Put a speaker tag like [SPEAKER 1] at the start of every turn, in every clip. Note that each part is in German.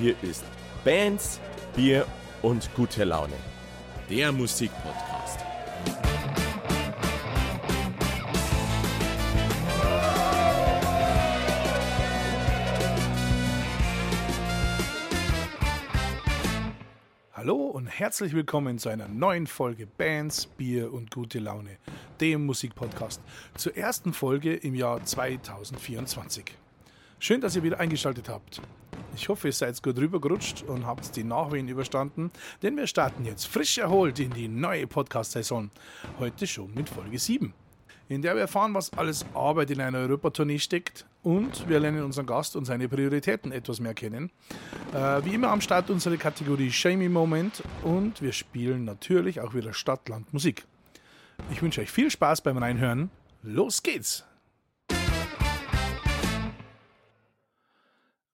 [SPEAKER 1] Hier ist Bands, Bier und gute Laune. Der Musikpodcast.
[SPEAKER 2] Hallo und herzlich willkommen zu einer neuen Folge Bands, Bier und gute Laune, dem Musikpodcast, zur ersten Folge im Jahr 2024. Schön, dass ihr wieder eingeschaltet habt. Ich hoffe, ihr seid gut rübergerutscht und habt die Nachwehen überstanden, denn wir starten jetzt frisch erholt in die neue Podcast-Saison. Heute schon mit Folge 7 in der wir erfahren, was alles Arbeit in einer Europatournee steckt und wir lernen unseren Gast und seine Prioritäten etwas mehr kennen. Äh, wie immer am Start unsere Kategorie Shamey Moment und wir spielen natürlich auch wieder Stadt, Land, Musik. Ich wünsche euch viel Spaß beim Reinhören. Los geht's!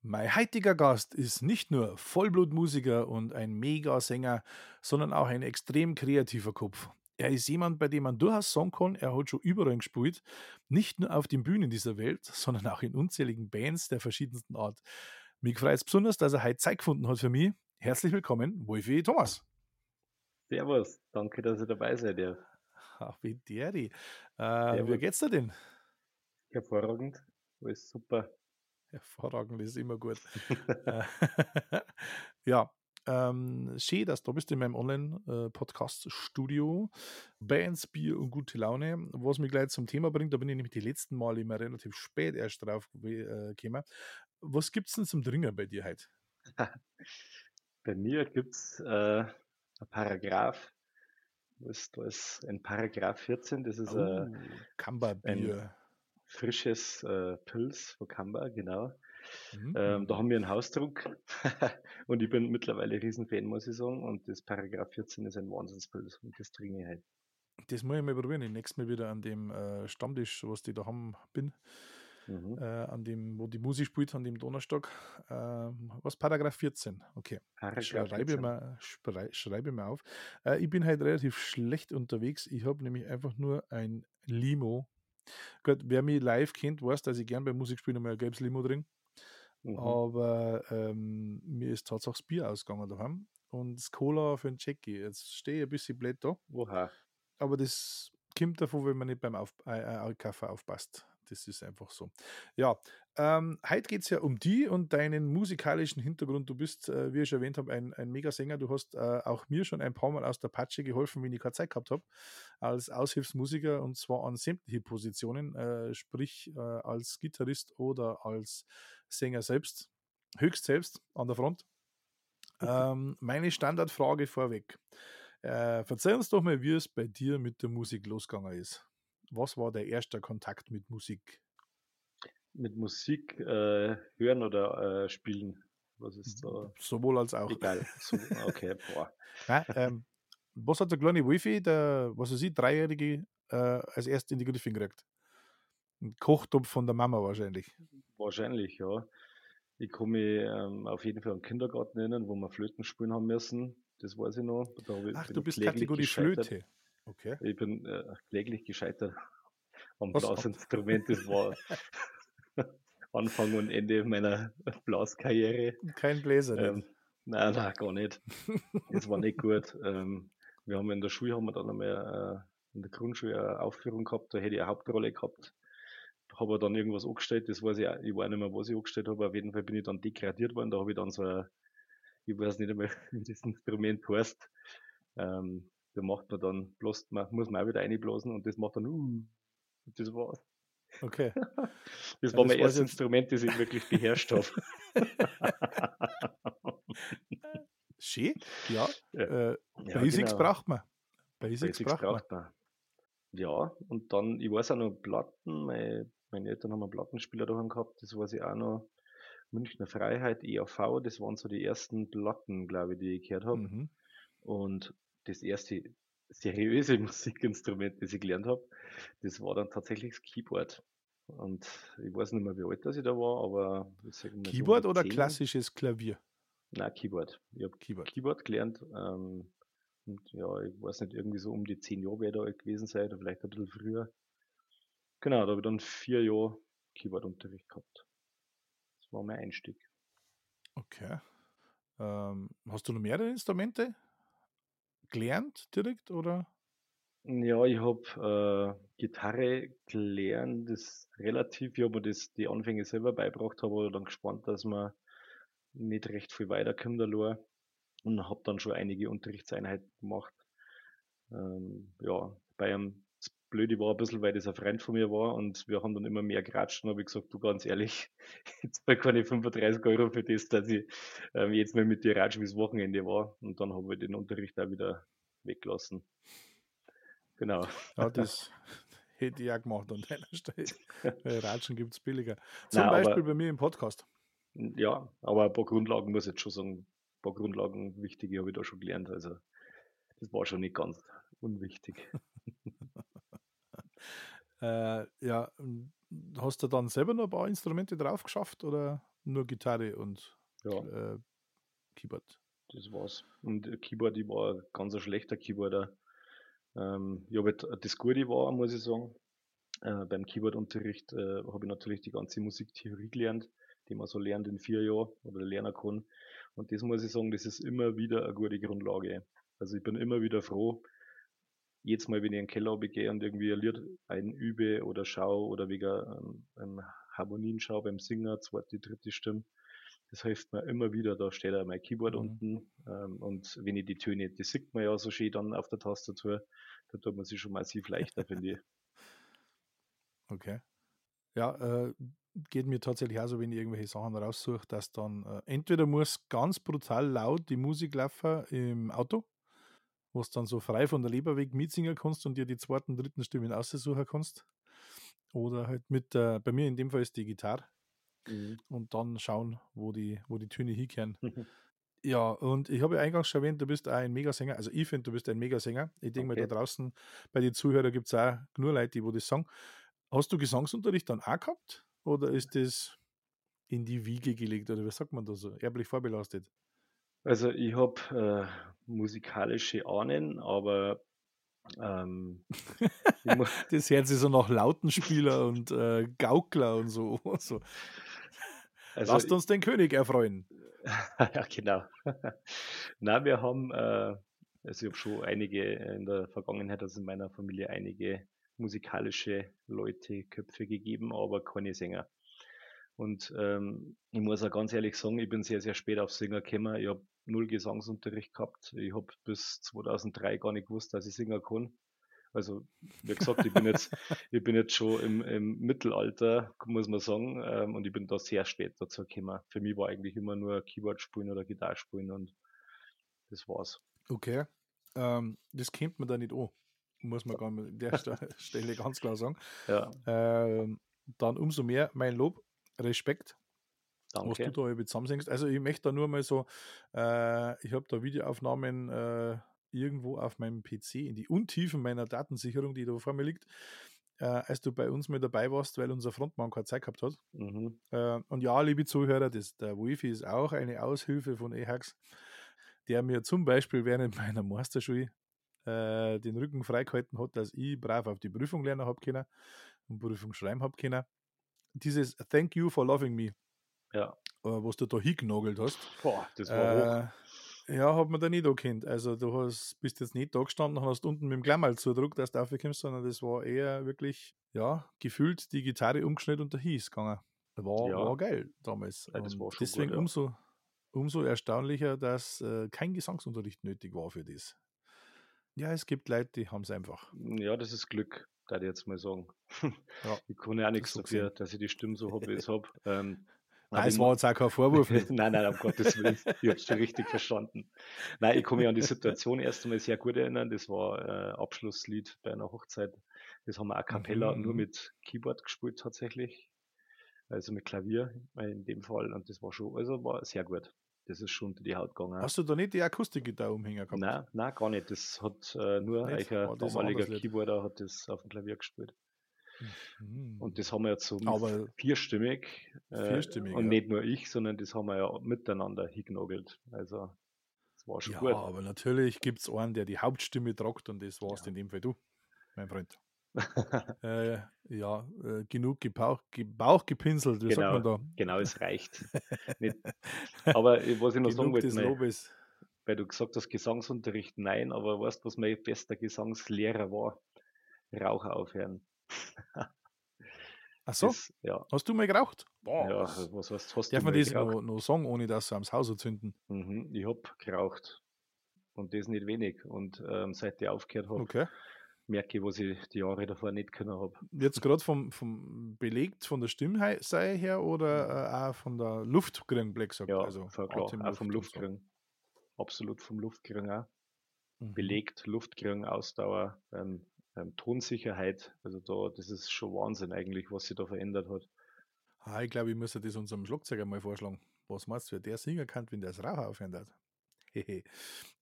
[SPEAKER 2] Mein heutiger Gast ist nicht nur Vollblutmusiker und ein Megasänger, sondern auch ein extrem kreativer Kopf. Er ist jemand, bei dem man durchaus sagen kann, er hat schon überall gespielt. Nicht nur auf den Bühnen dieser Welt, sondern auch in unzähligen Bands der verschiedensten Art. Mich freut es besonders, dass er heute Zeit gefunden hat für mich. Herzlich willkommen, Wolfi Thomas.
[SPEAKER 3] Servus, danke, dass ihr dabei seid. Ja.
[SPEAKER 2] Ach, wie der die. Äh, wie geht's dir denn?
[SPEAKER 3] Hervorragend, alles super.
[SPEAKER 2] Hervorragend ist immer gut. Äh, ja, ähm, schön, dass du bist in meinem Online-Podcast-Studio. Bands, Bier und gute Laune. Was mich gleich zum Thema bringt, da bin ich nämlich die letzten Male immer relativ spät erst drauf äh, gekommen. Was gibt es denn zum Dringen bei dir heute?
[SPEAKER 3] bei mir gibt es äh, ein Paragraph. Das ist ein Paragraph 14, das ist oh, äh,
[SPEAKER 2] ein
[SPEAKER 3] frisches äh, Pilz von Kamba, genau. Mhm. Ähm, da haben wir einen Hausdruck und ich bin mittlerweile Riesenfan, muss ich sagen. Und das Paragraph 14 ist ein Wahnsinnsbild und das trinke ich halt.
[SPEAKER 2] Das muss ich mal probieren. Ich nächstes Mal wieder an dem äh, Stammtisch, was die da haben, bin. Mhm. Äh, an dem, wo die Musik spielt, an dem Donnerstag. Äh, was Paragraph 14? Okay. Paragraph schreibe, 14. Mal, schreibe mal auf. Äh, ich bin halt relativ schlecht unterwegs. Ich habe nämlich einfach nur ein Limo. Gott, wer mich live kennt, weiß, dass ich gern bei Musikspielen mal ein gelbes Limo drin. Mhm. Aber ähm, mir ist tatsächlich das Bier ausgegangen daheim und das Cola für den Jackie. Jetzt stehe ich ein bisschen blöd da.
[SPEAKER 3] Oha.
[SPEAKER 2] Aber das kommt davon, wenn man nicht beim Auf äh, äh Kaffee aufpasst. Das ist einfach so. Ja, ähm, heute geht es ja um die und deinen musikalischen Hintergrund. Du bist, äh, wie ich schon erwähnt habe, ein, ein Megasänger. Du hast äh, auch mir schon ein paar Mal aus der Patsche geholfen, wenn ich keine Zeit gehabt habe, als Aushilfsmusiker und zwar an sämtliche Positionen, äh, sprich äh, als Gitarrist oder als Sänger selbst, höchst selbst an der Front. Ähm, meine Standardfrage vorweg. Äh, verzeih uns doch mal, wie es bei dir mit der Musik losgegangen ist. Was war der erste Kontakt mit Musik?
[SPEAKER 3] Mit Musik äh, hören oder äh, spielen? Was ist da?
[SPEAKER 2] Sowohl als auch.
[SPEAKER 3] Egal. So, okay, boah.
[SPEAKER 2] Ja, ähm, was hat der kleine Wifi, der, was weiß ich, Dreijährige, äh, als erst in die Griffe gekriegt? Ein Kochtopf von der Mama wahrscheinlich.
[SPEAKER 3] Wahrscheinlich, ja. Ich kann mich ähm, auf jeden Fall an den Kindergarten erinnern, wo wir Flöten spielen haben müssen. Das weiß ich noch.
[SPEAKER 2] Ach, du bist Kategorie Flöte.
[SPEAKER 3] Okay. Ich bin äh, kläglich gescheitert am Was? Blasinstrument. Das war Anfang und Ende meiner Blaskarriere.
[SPEAKER 2] Kein Bläser.
[SPEAKER 3] Ähm, nein, nein, gar nicht. Das war nicht gut. Ähm, wir haben in der Schule haben wir dann einmal äh, in der Grundschule eine Aufführung gehabt, da hätte ich eine Hauptrolle gehabt. Habe dann irgendwas angestellt, das weiß ich, auch, ich weiß nicht mehr, was ich angestellt habe, auf jeden Fall bin ich dann degradiert worden, da habe ich dann so ein, ich weiß nicht einmal, wie das Instrument heißt, ähm, da macht man dann, bloß, man, muss man auch wieder einblasen und das macht dann, uh, das war's.
[SPEAKER 2] Okay.
[SPEAKER 3] Das war ja, mein erstes Instrument, das ich wirklich beherrscht habe.
[SPEAKER 2] Schön, ja. ja. Äh, Basics genau. braucht man.
[SPEAKER 3] Basics, Basics braucht, braucht man. man. Ja, und dann, ich weiß auch noch Platten, meine, meine Eltern haben einen Plattenspieler daheim gehabt, das weiß ich auch noch. Münchner Freiheit, EAV, das waren so die ersten Platten, glaube ich, die ich gehört habe. Mhm. Und das erste seriöse Musikinstrument, das ich gelernt habe, das war dann tatsächlich das Keyboard. Und ich weiß nicht mehr, wie alt das ich da war, aber
[SPEAKER 2] Keyboard so oder 10. klassisches Klavier?
[SPEAKER 3] Nein, Keyboard. Ich habe Keyboard. Keyboard gelernt. Ähm, und ja, ich weiß nicht, irgendwie so um die zehn Jahre wäre da gewesen sein, oder vielleicht ein bisschen früher. Genau, da habe ich dann vier Jahre Keyboard-Unterricht gehabt. Das war mein Einstieg.
[SPEAKER 2] Okay. Ähm, hast du noch mehrere Instrumente gelernt direkt oder?
[SPEAKER 3] Ja, ich habe äh, Gitarre gelernt, das relativ, ich habe das die Anfänge selber beigebracht, habe aber dann gespannt, dass man nicht recht viel weiterkommt allein und habe dann schon einige Unterrichtseinheiten gemacht. Ähm, ja, bei einem das Blöde war ein bisschen, weil das ein Freund von mir war und wir haben dann immer mehr geratscht und habe gesagt, du ganz ehrlich, jetzt zahle keine 35 Euro für das, dass ich ähm, jetzt mal mit dir ratsche, wie das Wochenende war. Und dann habe ich den Unterricht auch wieder weggelassen. Genau.
[SPEAKER 2] Ja, das hätte ich auch gemacht an deiner Stelle. Ratschen gibt es billiger. Zum
[SPEAKER 3] Nein,
[SPEAKER 2] Beispiel
[SPEAKER 3] aber,
[SPEAKER 2] bei mir im Podcast.
[SPEAKER 3] ja, aber ein paar Grundlagen muss ich jetzt schon sagen, ein paar Grundlagen wichtige habe ich da schon gelernt. Also das war schon nicht ganz unwichtig.
[SPEAKER 2] Äh, ja, hast du dann selber noch ein paar Instrumente drauf geschafft oder nur Gitarre und
[SPEAKER 3] Ja,
[SPEAKER 2] äh, Keyboard?
[SPEAKER 3] das war's. Und Keyboard, ich war ein ganz ein schlechter Keyboarder. Ähm, ich das Gute war, muss ich sagen, äh, beim Keyboardunterricht äh, habe ich natürlich die ganze Musiktheorie gelernt, die man so lernt in vier Jahren oder lernen kann. Und das muss ich sagen, das ist immer wieder eine gute Grundlage. Also ich bin immer wieder froh, jedes Mal, wenn ich in den Keller gehe und irgendwie ein Lied einübe oder schaue oder wegen ähm, Harmonien schaue beim Singen, zweite, dritte Stimme, das hilft mir immer wieder. Da steht auch mein Keyboard
[SPEAKER 2] Mhm.
[SPEAKER 3] unten ähm, und wenn ich die Töne, die sieht man ja so schön dann auf der Tastatur, da tut man sich schon massiv leichter, finde ich.
[SPEAKER 2] Okay. Ja, äh, geht mir tatsächlich auch so, wenn ich irgendwelche Sachen raussuche, dass dann äh, entweder muss ganz brutal laut die Musik laufen im Auto, wo du dann so frei von der Leber weg mitsingen kannst und dir die zweiten, dritten Stimmen aussuchen kannst. Oder halt mit der, bei mir in dem Fall ist die Gitarre
[SPEAKER 3] Mhm.
[SPEAKER 2] und dann schauen, wo die, wo die Töne hinkehren. Ja, und ich habe ja eingangs schon erwähnt, du bist ein Megasänger. Also ich finde, du bist ein Megasänger. Ich denke mal, da
[SPEAKER 3] Okay.
[SPEAKER 2] draußen bei den Zuhörern gibt es auch nur Leute, die wo das sagen. Hast du Gesangsunterricht dann auch gehabt? Oder ist das in die Wiege gelegt? Oder wie sagt man da so? Erblich vorbelastet?
[SPEAKER 3] Also ich habe äh, musikalische Ahnen, aber ähm,
[SPEAKER 2] Das hört sich so nach Lautenspieler und äh, Gaukler und so. so.
[SPEAKER 3] Also
[SPEAKER 2] Lasst uns den König erfreuen.
[SPEAKER 3] ja genau. Na, wir haben, äh, also ich habe schon einige in der Vergangenheit, also in meiner Familie einige musikalische Leute, Köpfe gegeben, aber keine Sänger. Und ähm, ich muss auch ganz ehrlich sagen, ich bin sehr, sehr spät auf Singer gekommen. Ich habe null Gesangsunterricht gehabt. Ich habe bis 2003 gar nicht gewusst, dass ich singen kann. Also, wie gesagt, ich bin jetzt, ich bin jetzt schon im, im Mittelalter, muss man sagen, ähm, und ich bin da sehr spät dazu gekommen. Für mich war eigentlich immer nur Keyboard spielen oder Gitarre spielen und das war's.
[SPEAKER 2] Okay. Ähm, das kennt man da nicht an. Muss man gar an der Stelle ganz klar sagen.
[SPEAKER 3] Ja,
[SPEAKER 2] Ähm, dann umso mehr mein Lob, Respekt, was du
[SPEAKER 3] danke.
[SPEAKER 2] da über zusammensingst. Also ich möchte da nur mal so, äh, ich habe da Videoaufnahmen äh, irgendwo auf meinem PC in die Untiefen meiner Datensicherung, die da vor mir liegt, äh, als du bei uns mit dabei warst, weil unser Frontmann keine Zeit gehabt hat.
[SPEAKER 3] Mhm.
[SPEAKER 2] Äh, und ja, liebe Zuhörer, das, der Wifi ist auch eine Aushilfe von EHAX, der mir zum Beispiel während meiner Masterschule äh, den Rücken freigehalten hat, dass ich brav auf die Prüfung lernen habe können und Prüfung schreiben habe können. Dieses Thank you for loving me,
[SPEAKER 3] Ja,
[SPEAKER 2] äh, was du da hingenagelt hast,
[SPEAKER 3] boah, das war hoch.
[SPEAKER 2] Ja, hat man da nicht erkannt. Also du hast, bist jetzt nicht da gestanden und hast unten mit dem Klammerl zudruckt, dass du aufkommst, sondern das war eher wirklich, ja, gefühlt die Gitarre umgeschnitten und da hieß gegangen. War,
[SPEAKER 3] Ja.
[SPEAKER 2] war geil damals.
[SPEAKER 3] Ja, das war schon
[SPEAKER 2] deswegen
[SPEAKER 3] gut, ja.
[SPEAKER 2] umso, umso erstaunlicher, dass äh, kein Gesangsunterricht nötig war für das. Ja, es gibt Leute, die haben es einfach.
[SPEAKER 3] Ja, das ist Glück, da ich jetzt mal sagen.
[SPEAKER 2] Ja,
[SPEAKER 3] Ich kann ja auch nichts
[SPEAKER 2] so
[SPEAKER 3] dafür, dass ich die Stimme so habe, wie ich es habe. Ähm,
[SPEAKER 2] Nein, es war jetzt auch kein Vorwurf.
[SPEAKER 3] Nein, nein, um Gottes Willen. Ich habe es schon richtig verstanden. Nein, ich kann mich an die Situation erst einmal sehr gut erinnern. Das war äh, Abschlusslied bei einer Hochzeit. Das haben wir a cappella
[SPEAKER 2] Mhm,
[SPEAKER 3] nur mit Keyboard gespielt tatsächlich. Also mit Klavier äh, in dem Fall. Und das war schon, also war sehr gut. Das ist schon unter die Haut gegangen.
[SPEAKER 2] Hast du da nicht die Akustikgitarre umhängen gehabt?
[SPEAKER 3] Nein, nein, gar nicht. Das hat äh, nur
[SPEAKER 2] Nicht?
[SPEAKER 3] ein damaliger. Keyboarder hat das auf dem Klavier gespielt.
[SPEAKER 2] Mhm.
[SPEAKER 3] Und das haben wir jetzt so
[SPEAKER 2] Aber
[SPEAKER 3] vierstimmig. Äh,
[SPEAKER 2] Vierstimmig,
[SPEAKER 3] und
[SPEAKER 2] ja.
[SPEAKER 3] nicht nur ich, sondern das haben wir ja miteinander hingenagelt. Also, das war schon
[SPEAKER 2] Ja,
[SPEAKER 3] gut.
[SPEAKER 2] aber natürlich gibt es einen, der die Hauptstimme tragt und das warst
[SPEAKER 3] Ja.
[SPEAKER 2] in dem Fall du, mein Freund. äh, ja, äh, genug Gebauch, Bauch gepinselt, wie
[SPEAKER 3] genau,
[SPEAKER 2] sagt man da?
[SPEAKER 3] Genau, es reicht. Nicht, aber was ich noch sagen wollte,
[SPEAKER 2] des Lobes.
[SPEAKER 3] weil du gesagt hast, Gesangsunterricht, nein, aber weißt du, was mein bester Gesangslehrer war? Raucher aufhören.
[SPEAKER 2] Ach so,
[SPEAKER 3] Das, ja,
[SPEAKER 2] hast du mal geraucht?
[SPEAKER 3] ja, was heißt, hast
[SPEAKER 2] Darf
[SPEAKER 3] du
[SPEAKER 2] man das noch, noch sagen, ohne dass sie am Haus zünden?
[SPEAKER 3] Mhm, ich hab geraucht. Und das nicht wenig. Und ähm, seit ich aufgehört habe,
[SPEAKER 2] Okay.
[SPEAKER 3] merke ich, was ich die Jahre davor nicht können habe.
[SPEAKER 2] Jetzt gerade vom, vom belegt von der Stimmsei her oder äh, auch von der Luft kriegen, Black sagt.
[SPEAKER 3] Ja,
[SPEAKER 2] also
[SPEAKER 3] klar. Auch vom
[SPEAKER 2] und so.
[SPEAKER 3] Luftkriegen. Absolut vom Luftkriegen auch.
[SPEAKER 2] Mhm.
[SPEAKER 3] Belegt, Luftkriegen, Ausdauer, ähm, ähm, Tonsicherheit. Also da, das ist schon Wahnsinn eigentlich, was sich da verändert hat.
[SPEAKER 2] Ah, ich glaube, ich müsste das unserem Schlagzeuger mal vorschlagen. Was meinst du, der singen kann, wenn der das Rauch aufhören? Hehe.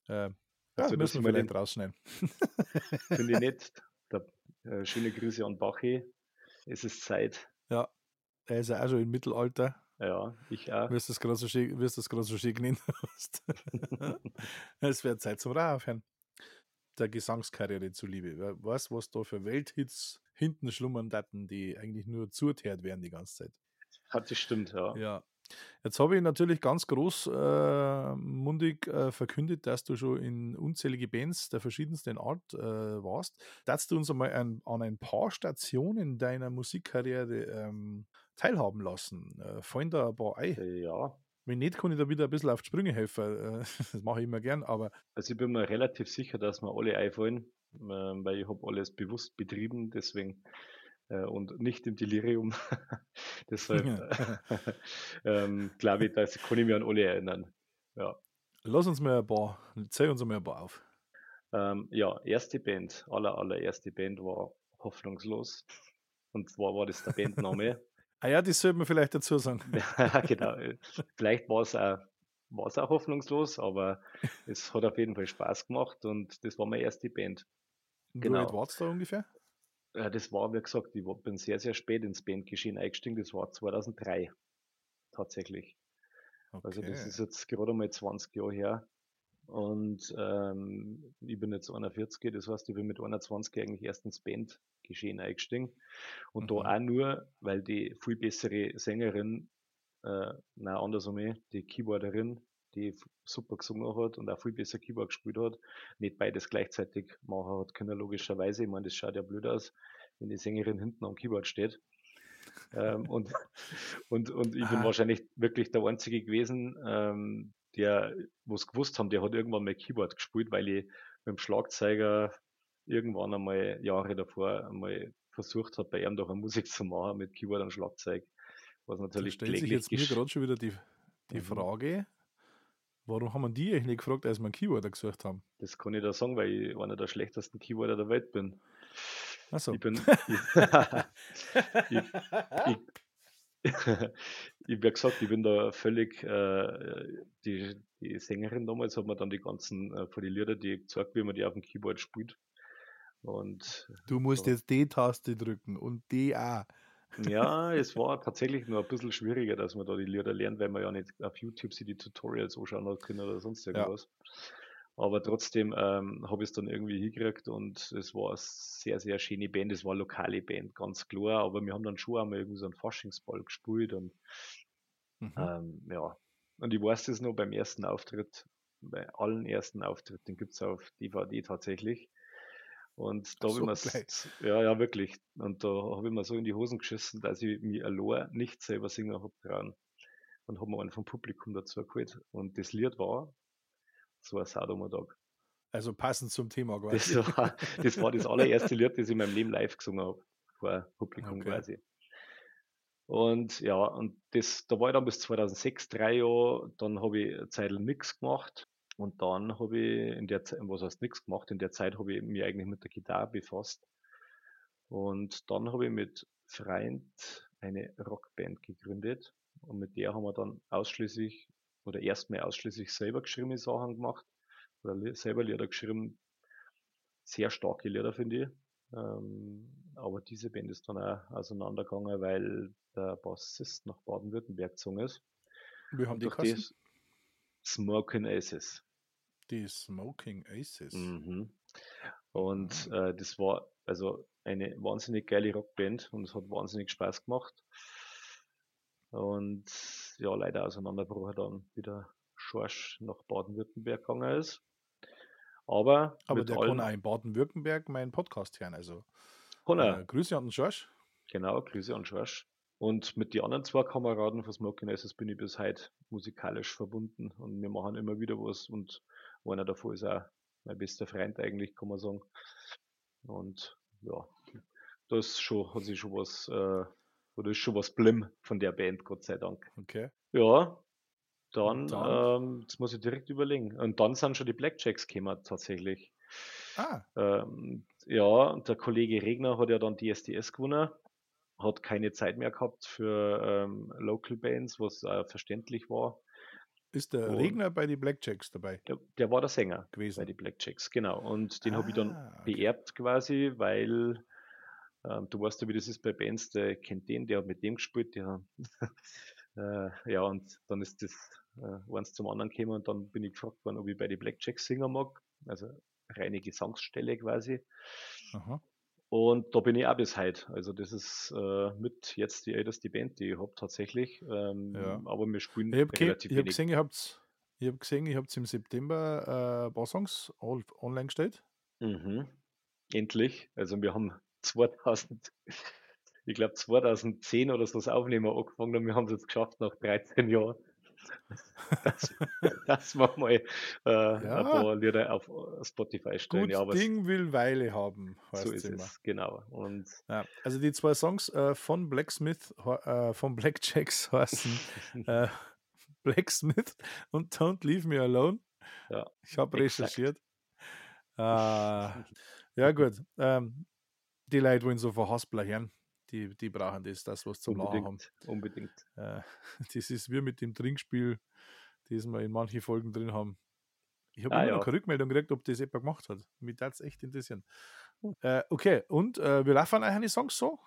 [SPEAKER 2] äh, ja,
[SPEAKER 3] Also, dass
[SPEAKER 2] müssen
[SPEAKER 3] ich
[SPEAKER 2] wir vielleicht
[SPEAKER 3] den-
[SPEAKER 2] rausschneiden.
[SPEAKER 3] Finde ich nicht. Der, äh, schöne Grüße an Bachi. Es ist Zeit.
[SPEAKER 2] Ja, er ist ja auch schon im Mittelalter,
[SPEAKER 3] Ja, ich auch.
[SPEAKER 2] du es gerade so schön, es gerade so schön genannt hast. es wird Zeit zum Rauch aufhören. Der Gesangskarriere zuliebe. Wer weiß, was da für Welthits hinten schlummern daten, die eigentlich nur zuteert werden die ganze Zeit.
[SPEAKER 3] Hat das stimmt, ja.
[SPEAKER 2] Ja. Jetzt habe ich natürlich ganz groß äh, mundig äh, verkündet, dass du schon in unzählige Bands der verschiedensten Art äh, warst. Darfst du uns einmal ein, an ein paar Stationen deiner Musikkarriere ähm, teilhaben lassen? Äh, fallen da ein paar ein?
[SPEAKER 3] Ja,
[SPEAKER 2] Wenn nicht, kann ich da wieder ein bisschen auf die Sprünge helfen. Äh, das mache ich immer gern, aber
[SPEAKER 3] also ich bin mir relativ sicher, dass mir alle einfallen, ähm, weil ich habe alles bewusst betrieben, deswegen äh, und nicht im Delirium. Deshalb ähm, glaube ich, dass kann ich mich an alle erinnern. Ja.
[SPEAKER 2] lass uns mal ein paar, zähl uns mal ein paar auf.
[SPEAKER 3] Ähm, ja, erste Band, aller, allererste Band war Hoffnungslos. Und zwar war das der Bandname.
[SPEAKER 2] Ah ja, das sollte man vielleicht dazu sagen.
[SPEAKER 3] Ja, genau. Vielleicht war es auch, war es auch hoffnungslos, aber es hat auf jeden Fall Spaß gemacht und das war meine erste Band.
[SPEAKER 2] Wie
[SPEAKER 3] Genau.
[SPEAKER 2] alt warst du da ungefähr?
[SPEAKER 3] Ja, das war, wie gesagt, ich war- bin sehr, sehr spät ins Bandgeschehen eingestiegen. Das war 2003 tatsächlich. Also das
[SPEAKER 2] Okay.
[SPEAKER 3] ist jetzt gerade mal 20 Jahre her. Und ähm, ich bin jetzt 41, das heißt, ich bin mit 21 eigentlich erst ins Bandgeschehen eingestiegen. Und
[SPEAKER 2] Mhm.
[SPEAKER 3] da auch nur, weil die viel bessere Sängerin, äh, nein, andersrum, eh, die Keyboarderin, die super gesungen hat und auch viel besser Keyboard gespielt hat, nicht beides gleichzeitig machen hat können, logischerweise. Ich meine, das schaut ja blöd aus, wenn die Sängerin hinten am Keyboard steht. ähm, und, und, und ich bin
[SPEAKER 2] Ah.
[SPEAKER 3] wahrscheinlich wirklich der Einzige gewesen, ähm, der, wo es gewusst haben, der hat irgendwann mal Keyboard gespielt, weil ich mit dem Schlagzeuger irgendwann einmal Jahre davor einmal versucht habe, bei ihm doch eine Musik zu machen mit Keyboard und Schlagzeug. Was
[SPEAKER 2] Da
[SPEAKER 3] natürlich
[SPEAKER 2] stellt sich jetzt mir gerade schon wieder die, die
[SPEAKER 3] Mhm.
[SPEAKER 2] Frage, warum haben wir die eigentlich nicht gefragt, als wir einen Keyboarder gesucht haben?
[SPEAKER 3] Das kann ich da sagen, weil ich einer der schlechtesten Keyboarder der Welt bin.
[SPEAKER 2] Achso.
[SPEAKER 3] Ich bin, ich, ich, ich wie gesagt, ich bin da völlig, äh, die, die Sängerin damals hat mir dann die ganzen, äh, von die Lieder, die gezeigt, wie man die auf dem Keyboard spielt. Und
[SPEAKER 2] Du musst
[SPEAKER 3] So.
[SPEAKER 2] jetzt D-Taste drücken und D auch.
[SPEAKER 3] ja, es war tatsächlich nur ein bisschen schwieriger, dass man da die Lieder lernt, weil man ja nicht auf YouTube sich die Tutorials anschauen hat können oder sonst irgendwas. Aber trotzdem ähm, habe ich es dann irgendwie hingekriegt und es war eine sehr, sehr schöne Band. Es war eine lokale Band, ganz klar. Aber wir haben dann schon einmal irgendwie so einen Faschingsball gespielt und
[SPEAKER 2] Mhm.
[SPEAKER 3] ähm, ja. Und ich weiß das noch beim ersten Auftritt, bei allen ersten Auftritten gibt es auf DVD tatsächlich. Und da habe ich
[SPEAKER 2] so,
[SPEAKER 3] mir, ja, ja, wirklich. Und da habe ich mir so in die Hosen geschissen, dass ich mir allein nicht selber singen habe trauen. Und habe mir einen vom Publikum dazu geholt. Und das Lied war, so ein Sadomodag.
[SPEAKER 2] Also passend zum Thema
[SPEAKER 3] Das
[SPEAKER 2] quasi.
[SPEAKER 3] war, das war das allererste Lied, das ich in meinem Leben live gesungen habe. Vor Publikum
[SPEAKER 2] Okay.
[SPEAKER 3] quasi. Und ja, und das, da war ich dann bis 2006, drei Jahre, dann habe ich eine Zeit lang nichts gemacht. Und dann habe ich in der Zeit, was heißt nichts gemacht, in der Zeit habe ich mich eigentlich mit der Gitarre befasst. Und dann habe ich mit Freund eine Rockband gegründet. Und mit der haben wir dann ausschließlich oder erstmal ausschließlich selber geschriebene Sachen gemacht. Oder selber Lieder geschrieben. Sehr starke Lieder, finde ich. Ähm, aber diese Band ist dann auch auseinandergegangen, weil der Bassist nach Baden-Württemberg gezogen ist.
[SPEAKER 2] Wir haben die
[SPEAKER 3] das Smoking Aces.
[SPEAKER 2] Die Smoking Aces.
[SPEAKER 3] Mhm. Und äh, das war, also eine wahnsinnig geile Rockband und es hat wahnsinnig Spaß gemacht. Und ja, leider Auseinanderbruch dann wieder Schorsch nach Baden-Württemberg gegangen ist. Aber,
[SPEAKER 2] Aber
[SPEAKER 3] mit
[SPEAKER 2] der
[SPEAKER 3] allen,
[SPEAKER 2] kann auch in Baden-Württemberg meinen Podcast hören. Also äh, Grüße an den Schorsch.
[SPEAKER 3] Genau, Grüße an Schorsch. Und mit den anderen zwei Kameraden von Smoking Aces bin ich bis heute musikalisch verbunden und wir machen immer wieder was und einer davon ist auch mein bester Freund eigentlich, kann man sagen. Und ja, das schon, hat sich schon was, äh, oder ist schon was blim von der Band, Gott sei Dank.
[SPEAKER 2] Okay.
[SPEAKER 3] Ja, dann,
[SPEAKER 2] dann?
[SPEAKER 3] Ähm, jetzt muss ich direkt überlegen. Und dann sind schon die Blackjacks gekommen, tatsächlich.
[SPEAKER 2] Ah,
[SPEAKER 3] Ähm, ja, und der Kollege Regner hat ja dann die SDS gewonnen, hat keine Zeit mehr gehabt für ähm, Local Bands, was äh, verständlich war.
[SPEAKER 2] ist der
[SPEAKER 3] Und-
[SPEAKER 2] Regner bei den Blackjacks dabei
[SPEAKER 3] Der, der war der Sänger bei
[SPEAKER 2] gewesen?
[SPEAKER 3] die Blackjacks, genau. Und den habe ich dann
[SPEAKER 2] Ah, okay.
[SPEAKER 3] beerbt quasi, weil ähm, du weißt ja, wie das ist bei Bands, der kennt den, der hat mit dem gespielt, der, äh, ja, und dann ist das äh, eins zum anderen gekommen und dann bin ich gefragt worden, ob ich bei die Blackjacks singen mag, also reine Gesangsstelle quasi.
[SPEAKER 2] Aha.
[SPEAKER 3] Und da bin ich auch bis heute. Also das ist äh, mit jetzt die älteste Band, die ich habe tatsächlich. Ähm,
[SPEAKER 2] Ja.
[SPEAKER 3] Aber wir spielen
[SPEAKER 2] Ich habe
[SPEAKER 3] relativ
[SPEAKER 2] hab
[SPEAKER 3] wenig.
[SPEAKER 2] gesehen, ihr habt ich hab gesehen, ihr habt im September äh, ein paar Songs online gestellt.
[SPEAKER 3] Mhm. Endlich. Also wir haben 2000, ich glaube 2010 oder so das Aufnehmen angefangen und wir haben es jetzt geschafft nach 13 Jahren. Dass, dass wir mal äh,
[SPEAKER 2] Ja.
[SPEAKER 3] ein paar Lieder auf Spotify stellen.
[SPEAKER 2] Gut
[SPEAKER 3] ja,
[SPEAKER 2] Ding will Weile haben, heißt
[SPEAKER 3] so ist
[SPEAKER 2] immer.
[SPEAKER 3] es, genau. Und
[SPEAKER 2] Ja, also die zwei Songs äh, von Blacksmith, äh, von Blackjacks heißen äh, Blacksmith und Don't Leave Me Alone.
[SPEAKER 3] Ja,
[SPEAKER 2] ich habe recherchiert. Äh, ja gut, ähm, die Leute wollen so von Haspler hören, die, die brauchen das, das was zum Lachen haben.
[SPEAKER 3] unbedingt.
[SPEAKER 2] Äh, das ist wie mit dem Trinkspiel, das wir in manchen Folgen drin haben. Ich habe
[SPEAKER 3] Ah,
[SPEAKER 2] immer noch
[SPEAKER 3] ja.
[SPEAKER 2] keine Rückmeldung gekriegt, ob das jemand gemacht hat. Mich würde es echt interessieren.
[SPEAKER 3] Hm.
[SPEAKER 2] Äh, okay, und äh, wir laufen euch eine Songs so?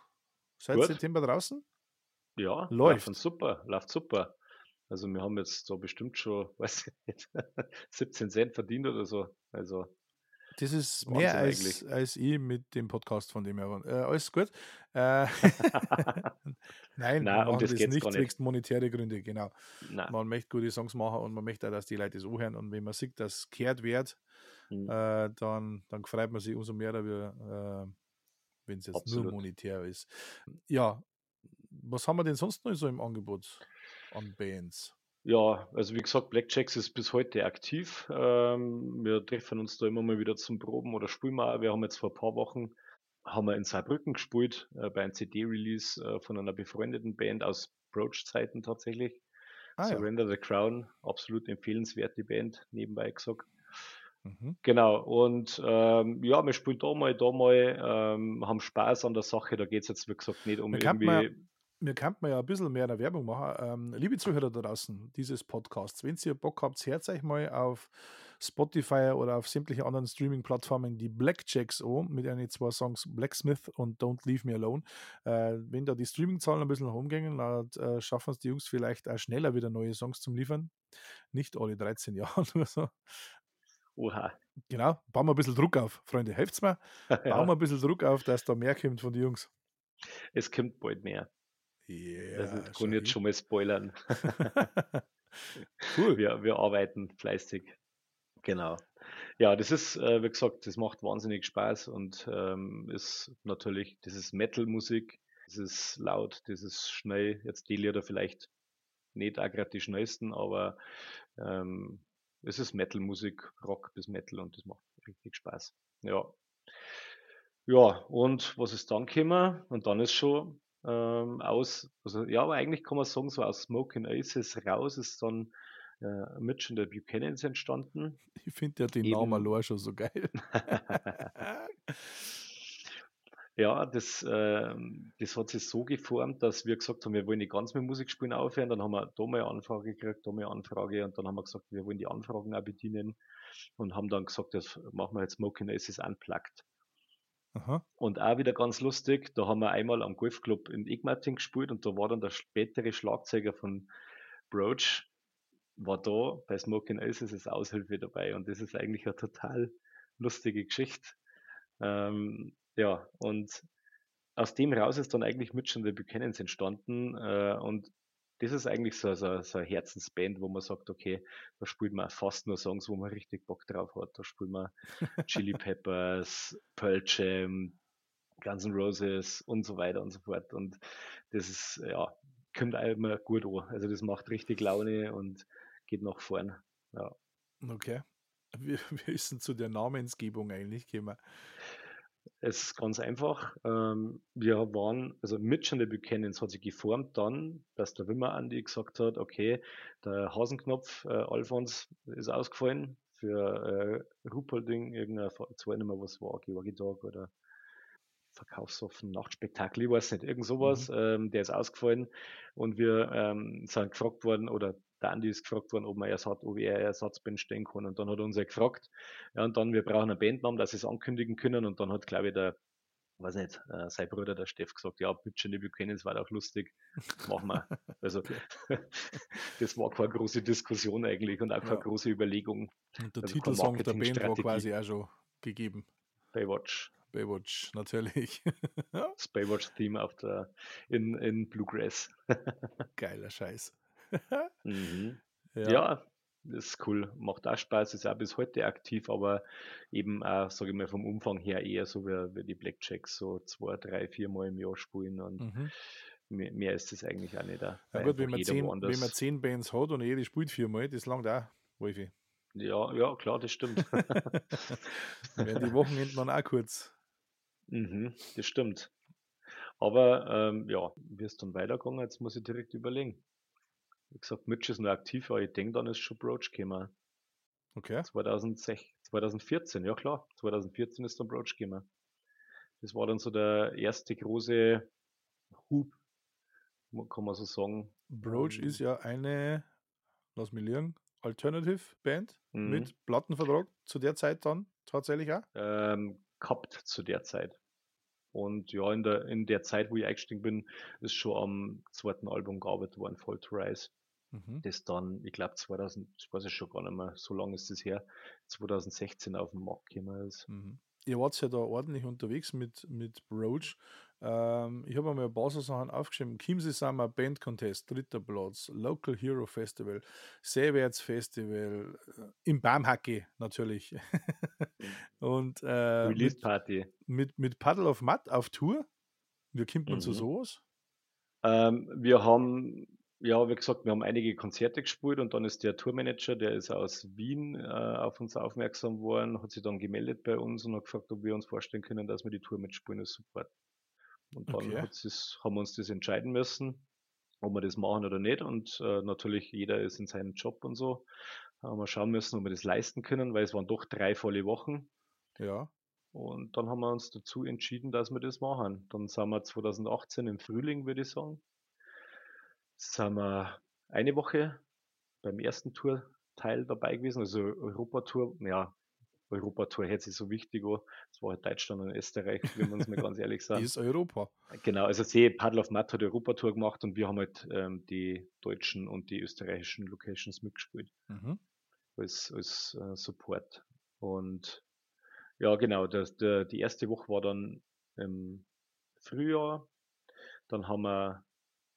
[SPEAKER 2] Seit
[SPEAKER 3] Gut.
[SPEAKER 2] September draußen?
[SPEAKER 3] Ja,
[SPEAKER 2] Läuft.
[SPEAKER 3] laufen super, läuft super. Also wir haben jetzt so bestimmt schon, weiß ich nicht, 17 Cent verdient oder so. Also
[SPEAKER 2] Das ist
[SPEAKER 3] Wahnsinn
[SPEAKER 2] mehr als, als ich mit dem Podcast von dem her. Äh, alles gut. Äh, Nein,
[SPEAKER 3] Nein, um das
[SPEAKER 2] das nicht
[SPEAKER 3] nicht.
[SPEAKER 2] zwecks monetäre Gründe, genau.
[SPEAKER 3] na,
[SPEAKER 2] Man möchte gute Songs machen und man möchte auch, dass die Leute das anhören. Und wenn man sieht, dass es gehört wird,
[SPEAKER 3] hm,
[SPEAKER 2] äh, dann, dann freut man sich umso mehr, äh, wenn es jetzt
[SPEAKER 3] Absolut.
[SPEAKER 2] nur monetär ist. Ja, was haben wir denn sonst noch so im Angebot an Bands?
[SPEAKER 3] Ja, also wie gesagt, Blackjacks ist bis heute aktiv. Ähm, wir treffen uns da immer mal wieder zum Proben oder spielen wir auch. Wir haben jetzt vor ein paar Wochen haben wir in Saarbrücken gespielt, äh, bei einem CD-Release äh, von einer befreundeten Band aus Broach-Zeiten tatsächlich.
[SPEAKER 2] Ah ja.
[SPEAKER 3] Surrender the Crown, absolut empfehlenswert, die Band, nebenbei gesagt.
[SPEAKER 2] Mhm.
[SPEAKER 3] Genau, und ähm, ja, wir spielen da mal, da mal, ähm, haben Spaß an der Sache. Da geht es jetzt, wie gesagt, nicht um irgendwie.
[SPEAKER 2] Mir kann man ja ein bisschen mehr in der Werbung machen. Ähm, liebe Zuhörer da draußen dieses Podcasts, wenn ihr Bock habt, hört euch mal auf Spotify oder auf sämtliche anderen Streaming-Plattformen die Blackjacks an mit den zwei Songs Blacksmith und Don't Leave Me Alone. Äh, wenn da die Streaming-Zahlen ein bisschen nach oben gehen, dann äh, schaffen es die Jungs vielleicht auch schneller wieder neue Songs zum Liefern. Nicht alle 13 Jahre nur so.
[SPEAKER 3] Oha.
[SPEAKER 2] Genau, bauen wir ein bisschen Druck auf, Freunde. Helft's mir? Bauen wir ein bisschen Druck auf, dass da mehr kommt von den Jungs.
[SPEAKER 3] es kommt bald mehr.
[SPEAKER 2] Yeah,
[SPEAKER 3] also, das
[SPEAKER 2] schau
[SPEAKER 3] kann ich jetzt schon mal spoilern.
[SPEAKER 2] cool.
[SPEAKER 3] wir, wir arbeiten fleißig. Genau. Ja, das ist, äh, wie gesagt, das macht wahnsinnig Spaß und ähm, ist natürlich, das ist Metal-Musik, das ist laut, das ist schnell. Jetzt die Lieder vielleicht nicht auch gerade die schnellsten, aber ähm, es ist Metal-Musik, Rock bis Metal und das macht richtig Spaß. Ja. Ja, und was ist dann gekommen? Und dann ist schon ähm, aus, also ja, aber eigentlich kann man sagen, so aus Smoking Aces raus ist dann äh, Mitch und der Buchanans entstanden.
[SPEAKER 2] Ich finde ja den
[SPEAKER 3] Eben.
[SPEAKER 2] Namen allein schon so geil.
[SPEAKER 3] Ja, das, ähm, das hat sich so geformt, dass wir gesagt haben, wir wollen nicht ganz mit Musik spielen aufhören. Dann haben wir da mal eine Anfrage gekriegt, da mal eine Anfrage und dann haben wir gesagt, wir wollen die Anfragen auch bedienen und haben dann gesagt, das machen wir jetzt Smoking Aces Unplugged.
[SPEAKER 2] Aha.
[SPEAKER 3] Und auch wieder ganz lustig, da haben wir einmal am Golfclub in Egmartin gespielt und da war dann der spätere Schlagzeuger von Broach, war da bei Smoking Aces als Aushilfe dabei und das ist eigentlich eine total lustige Geschichte. Ähm, ja, und aus dem raus ist dann eigentlich Mitch and the Buchanans entstanden. Äh, und das ist eigentlich so, so, so eine Herzensband, wo man sagt, okay, da spielt man fast nur Songs, wo man richtig Bock drauf hat. Da spielt man Chili Peppers, Pearl Jam, Guns N' Roses und so weiter und so fort. Und das ist, ja, kommt auch immer gut an. Also das macht richtig Laune und geht nach vorn. Ja.
[SPEAKER 2] Okay. Wie ist denn zu der Namensgebung eigentlich gekommen?
[SPEAKER 3] Es ist ganz einfach. Ähm, wir waren, also Mitch und der Buchanans hat sich geformt dann, dass der Wimmer Andi gesagt hat, okay, der Hasenknopf äh, Alfons ist ausgefallen für äh, Rupelding, irgendein, ich weiß nicht mehr, was war, Georgi Tag oder Verkaufsoffen, Nachtspektakel, ich weiß nicht, irgend sowas, mhm. ähm, der ist ausgefallen und wir ähm, sind gefragt worden oder der Andi ist gefragt worden, ob man Ersatz, ob er Ersatzband stehen kann und dann hat er uns ja gefragt, ja und dann, wir brauchen einen Bandnamen, dass sie es ankündigen können und dann hat, glaube ich, der weiß nicht, äh, sein Bruder, der Steff, gesagt, ja, Bütchen, wir kennen es, war auch lustig, machen wir. Also, das war keine große Diskussion eigentlich und auch keine ja. große Überlegung.
[SPEAKER 2] Und der also Titelsong der Band war quasi auch schon gegeben.
[SPEAKER 3] Baywatch.
[SPEAKER 2] Baywatch, natürlich.
[SPEAKER 3] das Baywatch-Theme auf der, in, in Bluegrass.
[SPEAKER 2] Geiler Scheiß.
[SPEAKER 3] mhm. ja. ja. das ist cool. Macht auch Spaß, ist auch bis heute aktiv, aber eben auch, sage ich mal, vom Umfang her eher so wie, wie die Blackjacks, so zwei, drei, vier Mal im Jahr spielen und mhm. mehr, mehr, ist das eigentlich auch nicht. Da,
[SPEAKER 2] ja gut, wenn man, zehn, wenn man zehn Bands hat und jede spielt viermal, das langt auch, Wolfi.
[SPEAKER 3] Ja, ja, klar, das stimmt.
[SPEAKER 2] Werden die Wochenenden dann auch kurz.
[SPEAKER 3] Mhm, das stimmt. Aber ähm, ja, wie ist dann weitergegangen? Jetzt muss ich direkt überlegen. Wie gesagt, Mitch ist noch aktiv, aber ich denke, dann ist schon Broach gekommen.
[SPEAKER 2] Okay.
[SPEAKER 3] 2006, 2014, ja klar. 2014 ist dann Broach gekommen. Das war dann so der erste große Hub, kann man so sagen.
[SPEAKER 2] Broach ähm, ist ja eine, lass mich liegen, Alternative Band mhm. mit Plattenvertrag zu der Zeit dann tatsächlich auch?
[SPEAKER 3] Ähm, gehabt zu der Zeit. Und ja, in der, in der Zeit, wo ich eingestiegen bin, ist schon am zweiten Album gearbeitet worden, Fall to Rise. Mhm. Das dann, ich glaube 2000, ich weiß es schon gar nicht mehr, so lange ist es her, 2016 auf den Markt gekommen ist.
[SPEAKER 2] Mhm. Ihr wart ja da ordentlich unterwegs mit, mit Broach. Ähm, ich habe mir ein paar so Sachen aufgeschrieben. Chiemsee Summer Band Contest, dritter Platz, Local Hero Festival, Seewärts Festival, äh, im Baumhacke natürlich. Und äh,
[SPEAKER 3] Release Party.
[SPEAKER 2] Mit, mit, mit Paddle of Mud auf Tour. Wie kommt man mhm. zu sowas?
[SPEAKER 3] Ähm, wir haben ja, wie gesagt, wir haben einige Konzerte gespielt und dann ist der Tourmanager, der ist aus Wien äh, auf uns aufmerksam geworden, hat sich dann gemeldet bei uns und hat gefragt, ob wir uns vorstellen können, dass wir die Tour mitspielen als Support. Und dann okay. haben wir uns das entscheiden müssen, ob wir das machen oder nicht. Und äh, natürlich jeder ist in seinem Job und so. Haben wir schauen müssen, ob wir das leisten können, weil es waren doch drei volle Wochen.
[SPEAKER 2] Ja.
[SPEAKER 3] Und dann haben wir uns dazu entschieden, dass wir das machen. Dann sind wir 2018 im Frühling, würde ich sagen. Sind wir eine Woche beim ersten Tourteil dabei gewesen, also Europatour, ja, Europatour hört sich so wichtig an. Das war halt Deutschland und Österreich, wenn man es mal ganz ehrlich sagen.
[SPEAKER 2] ist Europa.
[SPEAKER 3] Genau, also See Paddle of Matt hat Europatour gemacht und wir haben halt ähm, die deutschen und die österreichischen Locations mitgespielt. Mhm. Als, als äh, Support. Und ja, genau, das, der, die erste Woche war dann im Frühjahr. Dann haben wir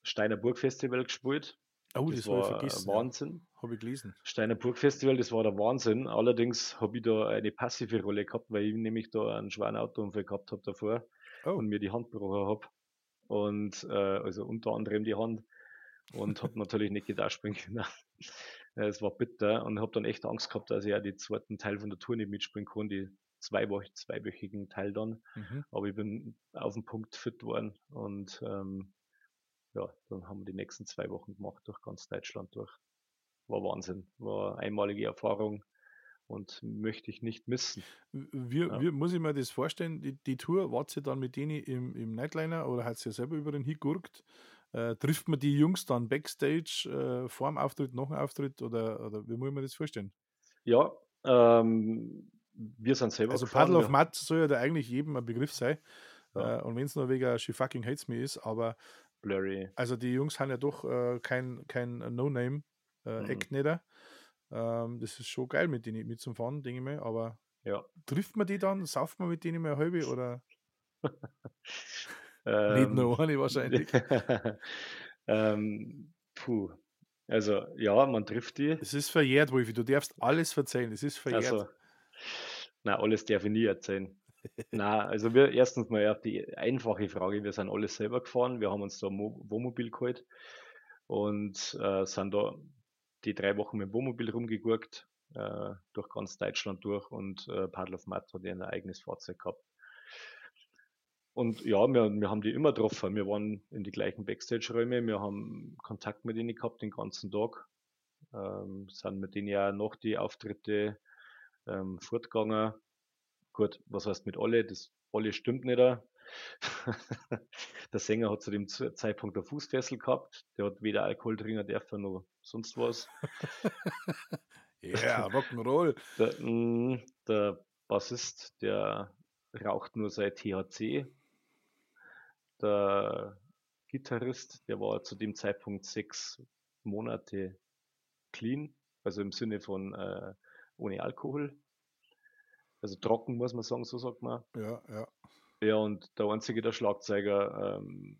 [SPEAKER 3] Steiner Burg Festival gespielt.
[SPEAKER 2] Oh, das, das war vergessen,
[SPEAKER 3] Wahnsinn.
[SPEAKER 2] Ja. Habe ich gelesen.
[SPEAKER 3] Steiner Burg Festival, das war der Wahnsinn. Allerdings habe ich da eine passive Rolle gehabt, weil ich nämlich da einen schweren Autounfall gehabt habe davor oh. und mir die Hand gebrochen habe. Und äh, also unter anderem die Hand. Und habe natürlich nicht gedacht springen können. es war bitter und habe dann echt Angst gehabt, dass ich ja die zweiten Teil von der Tour nicht mitspringen kann, die zweiwöch zweiwöchigen Teil dann. Mhm. Aber ich bin auf den Punkt fit worden und ähm, ja, dann haben wir die nächsten zwei Wochen gemacht durch ganz Deutschland durch. War Wahnsinn, war einmalige Erfahrung und möchte ich nicht missen.
[SPEAKER 2] Wie, ja. wie muss ich mir das vorstellen? Die, die Tour, wart ihr dann mit denen im, im Nightliner oder hat ihr selber über den hingurkt? Äh, trifft man die Jungs dann Backstage äh, vor dem Auftritt, nach dem Auftritt oder, oder wie muss ich mir das vorstellen?
[SPEAKER 3] Ja, ähm, wir sind selber.
[SPEAKER 2] Also Paddle of Mud soll ja da eigentlich jedem ein Begriff sein. Ja. Äh, und wenn es nur wegen She Fucking Hates Me ist, aber
[SPEAKER 3] blurry.
[SPEAKER 2] Also die Jungs haben ja doch äh, kein, kein No-Name-Act äh, mhm. Ähm, das ist schon geil, mit denen mitzufahren, denke ich mal. Aber
[SPEAKER 3] ja.
[SPEAKER 2] trifft man die dann? Sauft man mit denen mal halbe oder? ähm, Nicht nur eine wahrscheinlich.
[SPEAKER 3] ähm, puh. Also, ja, man trifft die.
[SPEAKER 2] Es ist verjährt, Wolfi. Du darfst alles erzählen. Es ist verjährt. Also,
[SPEAKER 3] na, alles darf ich nie erzählen. Na, also wir erstens mal auf die einfache Frage, wir sind alles selber gefahren, wir haben uns da Wohnmobil geholt und äh, sind da die drei Wochen mit dem Wohnmobil rumgegurkt, äh, durch ganz Deutschland durch und äh, Paddle of Matt hat ja ein eigenes Fahrzeug gehabt. Und ja, wir, wir haben die immer getroffen. Wir waren in die gleichen Backstage-Räume, wir haben Kontakt mit ihnen gehabt den ganzen Tag, ähm, sind mit denen ja noch die Auftritte ähm, fortgegangen. Gut, was heißt mit alle? Das alle stimmt nicht. der Sänger hat zu dem Zeitpunkt der Fußfessel gehabt. Der hat weder Alkohol trinken dürfen noch sonst was.
[SPEAKER 2] Ja, yeah, Rock'n'Roll.
[SPEAKER 3] Der, mm, der Bassist, der raucht nur seit THC. Der Gitarrist, der war zu dem Zeitpunkt sechs Monate clean, also im Sinne von äh, ohne Alkohol. Also trocken muss man sagen, so sagt man.
[SPEAKER 2] Ja, ja.
[SPEAKER 3] Ja, und der einzige, der Schlagzeuger, ähm,